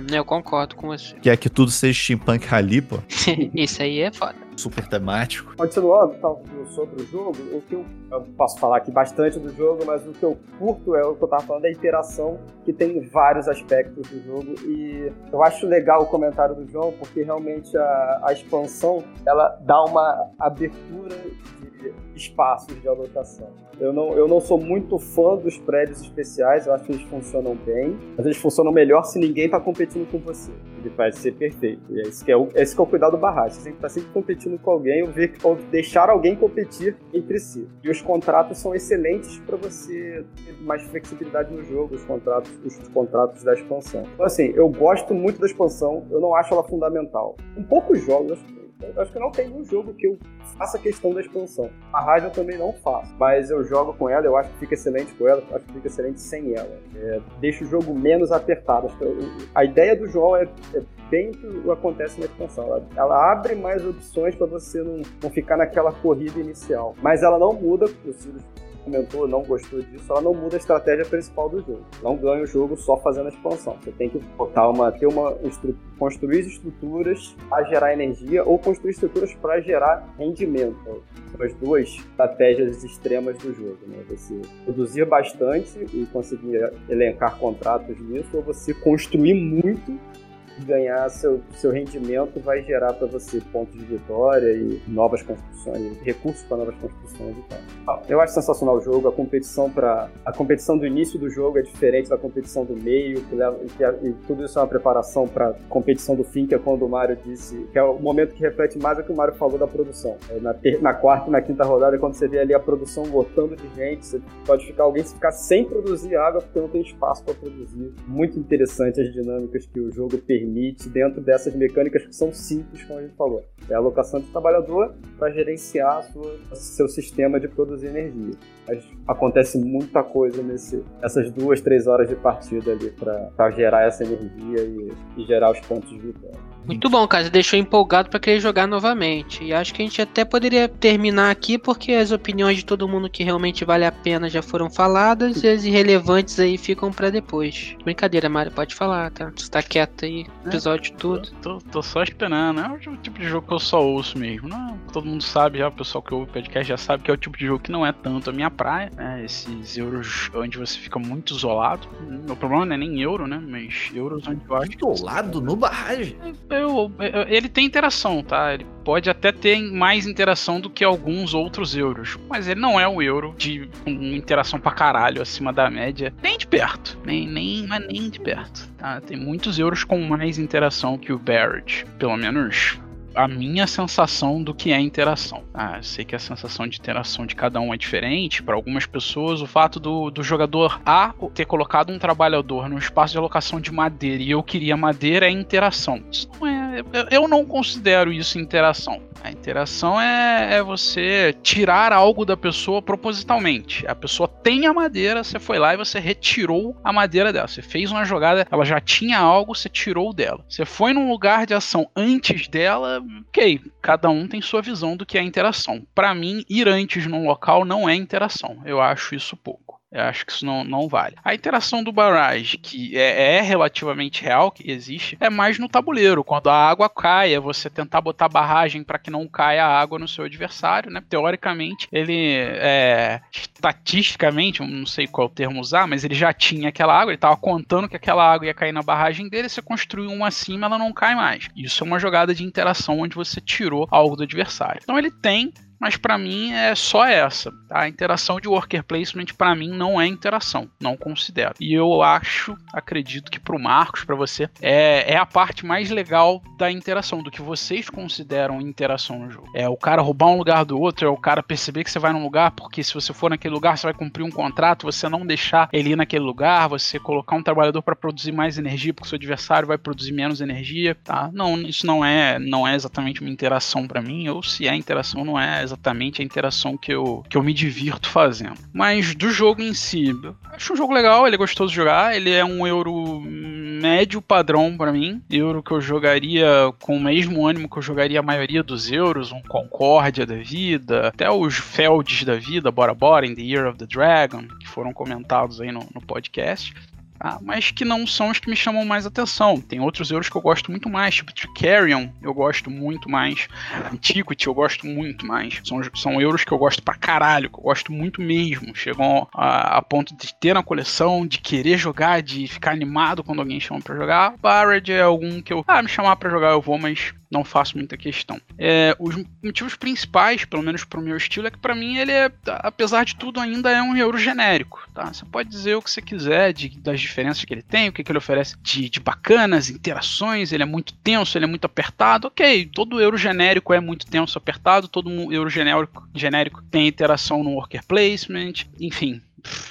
Né? Eu concordo com você. Que é que tudo seja steampunk rally, pô. Isso aí é foda. Super temático. Continuando tal, sobre o jogo, o que eu, eu posso falar aqui bastante do jogo, mas o que eu curto é o que eu tava falando, é a interação que tem vários aspectos do jogo e eu acho legal o comentário do João porque realmente a, a expansão ela dá uma abertura de espaços de alocação. Eu não, eu não sou muito fã dos prédios especiais, eu acho que eles funcionam bem, mas eles funcionam melhor se ninguém tá competindo com você. Ele vai ser perfeito. E é esse que é o, esse que é o cuidado do barragem. Você tem que estar sempre competindo com alguém ou, ver, ou deixar alguém competir entre si. E os contratos são excelentes para você ter mais flexibilidade no jogo, os contratos, os contratos da expansão. Então, assim, eu gosto muito da expansão, eu não acho ela fundamental. Em poucos jogos, eu acho que não tem um jogo que eu faça questão da expansão. A rádio eu também não faço, mas eu jogo com ela, eu acho que fica excelente com ela, acho que fica excelente sem ela. É, deixa o jogo menos apertado. A ideia do João é, é bem o que acontece na expansão. Ela, ela abre mais opções para você não, não ficar naquela corrida inicial. Mas ela não muda, o Sirius comentou, não gostou disso, ela não muda a estratégia principal do jogo. Não ganha o jogo só fazendo a expansão. Você tem que botar uma, ter uma construir estruturas para gerar energia ou construir estruturas para gerar rendimento. São as duas estratégias extremas do jogo, né? Você produzir bastante e conseguir elencar contratos nisso, ou você construir muito ganhar seu, seu rendimento vai gerar para você pontos de vitória e novas construções, recursos para novas construções e tal. Ah, Eu acho sensacional o jogo, a competição para a competição do início do jogo é diferente da competição do meio, que leva, e, que é- e tudo isso é uma preparação para a competição do fim, que é quando o Mario disse, que é o momento que reflete mais o que o Mario falou da produção. É na, ter- na quarta e na quinta rodada, quando você vê ali a produção lotando de gente, você pode ficar alguém se ficar sem produzir água porque não tem espaço para produzir. Muito interessante as dinâmicas que o jogo permite dentro dessas mecânicas que são simples, como a gente falou. É a alocação de trabalhador para gerenciar sua, seu sistema de produzir energia. Mas acontece muita coisa nesse, nessas duas, três horas de partida ali para gerar essa energia e, e gerar os pontos de vitória. Muito bom, cara. Você deixou empolgado pra querer jogar novamente. E acho que a gente até poderia terminar aqui, porque as opiniões de todo mundo que realmente vale a pena já foram faladas e as irrelevantes aí ficam pra depois. Brincadeira, Mário, pode falar, tá? Você tá quieto aí, episódio todo. Tô, tô só esperando, é o tipo de jogo que eu só ouço mesmo. Não, todo mundo sabe já, o pessoal que ouve o podcast já sabe que é o tipo de jogo que não é tanto a minha praia, né? Esses euros onde você fica muito isolado. O problema não é nem euro, né? Mas euros onde eu acho Isolado no barragem. eu, eu- ele tem interação, tá? Ele pode até ter mais interação do que alguns outros euros, mas ele não é o euro de interação pra caralho acima da média, nem de perto, nem nem mas nem de perto. Tá? Tem muitos euros com mais interação que o Barrett, pelo menos a minha sensação do que é interação. Ah, sei que a sensação de interação de cada um é diferente. Para algumas pessoas, o fato do, do jogador A ter colocado um trabalhador no espaço de alocação de madeira e eu queria madeira é interação. Isso não é eu- não considero isso interação. A interação é, é você tirar algo da pessoa propositalmente. A pessoa tem a madeira, você foi lá e você retirou a madeira dela. Você fez uma jogada, ela já tinha algo, você tirou dela. Você foi num lugar de ação antes dela, ok. Cada um tem sua visão do que é interação. Pra mim, ir antes num local não é interação. Eu acho isso pouco. Eu acho que isso não, não vale. A interação do barrage, que é, é relativamente real, que existe, é mais no tabuleiro. Quando a água cai, é você tentar botar barragem para que não caia a água no seu adversário, né? Teoricamente, ele é estatisticamente, não sei qual termo usar, mas ele já tinha aquela água, ele estava contando que aquela água ia cair na barragem dele, você construiu uma acima, ela não cai mais. Isso é uma jogada de interação onde você tirou algo do adversário. Então ele tem mas pra mim é só essa. tá? A interação de worker placement pra mim não é interação, não considero. E eu acho, acredito que pro Marcos, pra você, é, é a parte mais legal da interação, do que vocês consideram interação no jogo. É o cara roubar um lugar do outro, é o cara perceber que você vai num lugar, porque se você for naquele lugar, você vai cumprir um contrato, você não deixar ele ir naquele lugar, você colocar um trabalhador pra produzir mais energia, porque o seu adversário vai produzir menos energia, tá? Não, isso não é, não é exatamente uma interação pra mim, ou se é interação, não é exatamente a interação que eu, que eu me divirto fazendo. Mas do jogo em si, acho um jogo legal, ele é gostoso de jogar, ele é um euro médio padrão pra mim, euro que eu jogaria com o mesmo ânimo que eu jogaria a maioria dos euros, um Concórdia da vida, até os Felds da vida, Bora Bora, in the Year of the Dragon, que foram comentados aí no, no podcast. Tá? mas que não são os que me chamam mais atenção. Tem outros euros que eu gosto muito mais, tipo Tricarion, eu gosto muito mais. Antiquity, eu gosto muito mais. São, são euros que eu gosto pra caralho, que eu gosto muito mesmo. Chegam a, a ponto de ter na coleção, de querer jogar, de ficar animado quando alguém chama pra jogar. Barrett é algum que eu. Ah, me chamar pra jogar eu vou, mas não faço muita questão. É, os motivos principais, pelo menos pro meu estilo, é que pra mim ele é, apesar de tudo, ainda é um euro genérico, tá? Você pode dizer o que você quiser de, das diferenças que ele tem, o que, que ele oferece de, de bacanas, interações, ele é muito tenso, ele é muito apertado, ok, todo euro genérico é muito tenso, apertado, todo euro genérico, genérico tem interação no worker placement, enfim,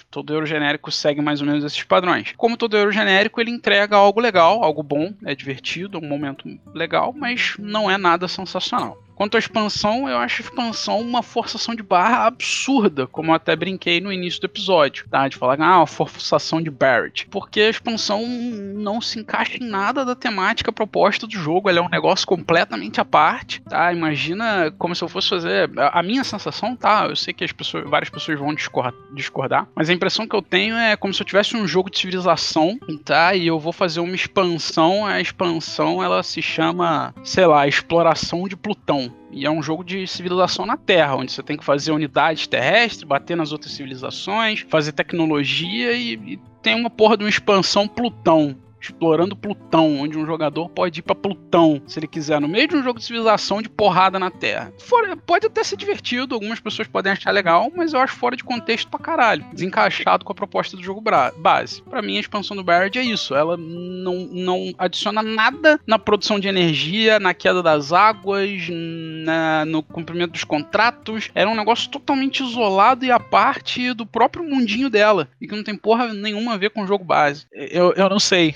todo euro genérico segue mais ou menos esses padrões. Como todo euro genérico, ele entrega algo legal, algo bom, é divertido, um momento legal, mas não é nada sensacional. Quanto à expansão, eu acho a expansão uma forçação de barra absurda, como eu até brinquei no início do episódio, tá? De falar, ah, uma forçação de Barrett. Porque a expansão não se encaixa em nada da temática proposta do jogo, ela é um negócio completamente à parte, tá? Imagina como se eu fosse fazer. A minha sensação, tá? Eu sei que as pessoas, várias pessoas vão discordar, mas a impressão que eu tenho é como se eu tivesse um jogo de civilização, tá? E eu vou fazer uma expansão, a expansão ela se chama, sei lá, exploração de Plutão. E é um jogo de civilização na Terra, onde você tem que fazer unidades terrestres, bater nas outras civilizações, fazer tecnologia e, e tem uma porra de uma expansão Plutão. Explorando Plutão, onde um jogador pode ir pra Plutão, se ele quiser, no meio de um jogo de civilização de porrada na Terra. Fora, pode até ser divertido, algumas pessoas podem achar legal, mas eu acho fora de contexto pra caralho. Desencaixado com a proposta do jogo base. Pra mim, a expansão do Barrett é isso. Ela não, não adiciona nada na produção de energia, na queda das águas, na- no cumprimento dos contratos. Era um negócio totalmente isolado e à parte do próprio mundinho dela. E que não tem porra nenhuma a ver com o jogo base. Eu, eu não sei.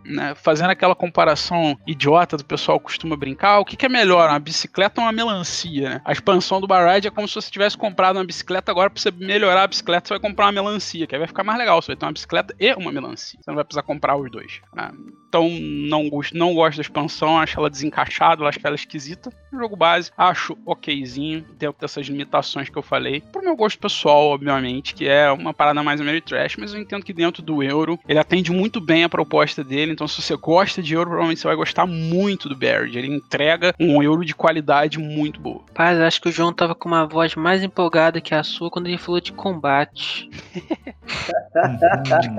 Né? Fazendo aquela comparação idiota do pessoal costuma brincar, o que, que é melhor, uma bicicleta ou uma melancia? Né? A expansão do Barride é como se você tivesse comprado uma bicicleta, agora pra você melhorar a bicicleta, você vai comprar uma melancia, que aí vai ficar mais legal. Você vai ter uma bicicleta e uma melancia. Você não vai precisar comprar os dois. né? Então, não gosto, não gosto da expansão, acho ela desencaixada, acho ela esquisita. Jogo base, acho okzinho, dentro dessas limitações que eu falei. Pro meu gosto pessoal, obviamente, que é uma parada mais meio trash, mas eu entendo que dentro do euro, ele atende muito bem a proposta dele. Então, se você gosta de euro, provavelmente você vai gostar muito do Barrett. Ele entrega um euro de qualidade muito boa. Paz, acho que o João tava com uma voz mais empolgada que a sua quando ele falou de combate.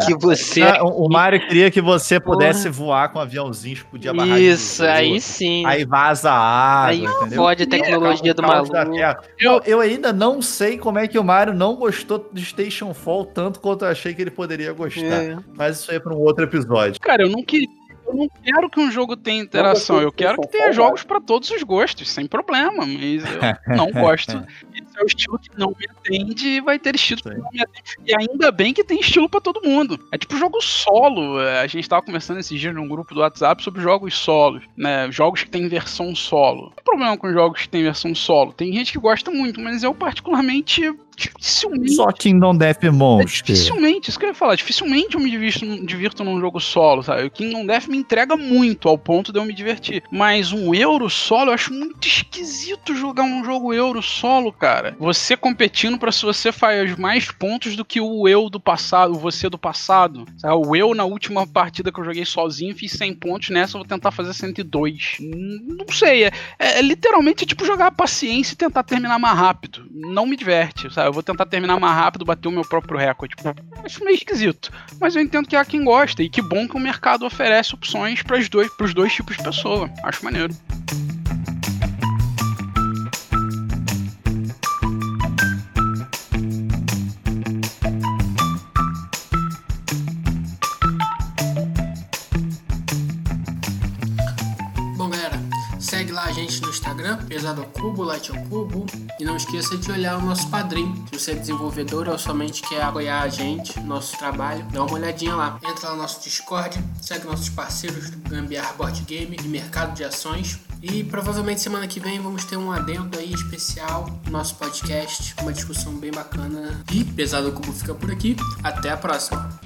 Que você. Ah, o Mario queria que você pudesse voar com um aviãozinho, explodir a barragem. do Isso, aí sim. Aí vaza a água, Aí entendeu? fode a tecnologia do Caos da maluco. Eu, eu ainda não sei como é que o Mario não gostou de Station Fall tanto quanto eu achei que ele poderia gostar. É. Mas isso aí é para um outro episódio. Cara, eu não queria. eu não quero que um jogo tenha interação, eu quero que tenha jogos para todos os gostos, sem problema, mas eu não gosto. Esse é o estilo que não me atende e vai ter estilo que não me atende. E ainda bem que tem estilo para todo mundo. É tipo jogo solo. É, a gente tava conversando esses dias num grupo do WhatsApp sobre jogos solos, né? Jogos que tem versão solo. Não tem problema com jogos que tem versão solo. Tem gente que gosta muito, mas eu particularmente dificilmente. Só Kingdom Death Monster. É, dificilmente, isso que eu ia falar. Dificilmente eu me divirto, divirto num jogo solo, sabe? O Kingdom Death me entrega muito ao ponto de eu me divertir. Mas um euro solo, eu acho muito esquisito jogar um jogo euro solo, cara. Você competindo para se você faz mais pontos do que o eu do passado, o você do passado. Sabe? O eu na última partida que eu joguei sozinho fiz 100 pontos, nessa eu vou tentar fazer 102. Não sei, é, é, é literalmente tipo jogar a paciência e tentar terminar mais rápido. Não me diverte, sabe? Eu vou tentar terminar mais rápido, bater o meu próprio recorde. Tipo, acho meio esquisito. Mas eu entendo que há quem gosta. E que bom que o mercado oferece opções para os dois, dois tipos de pessoa. Acho maneiro. Instagram, Pesado ao Cubo, Light ao Cubo. E não esqueça de olhar o nosso padrinho. Se você é desenvolvedor ou somente quer apoiar a gente, nosso trabalho, dá uma olhadinha lá. Entra lá no nosso Discord, segue nossos parceiros do Gambiar Board Game e Mercado de Ações. E provavelmente semana que vem vamos ter um adendo aí especial no nosso podcast, uma discussão bem bacana. E Pesado ao Cubo fica por aqui. Até a próxima.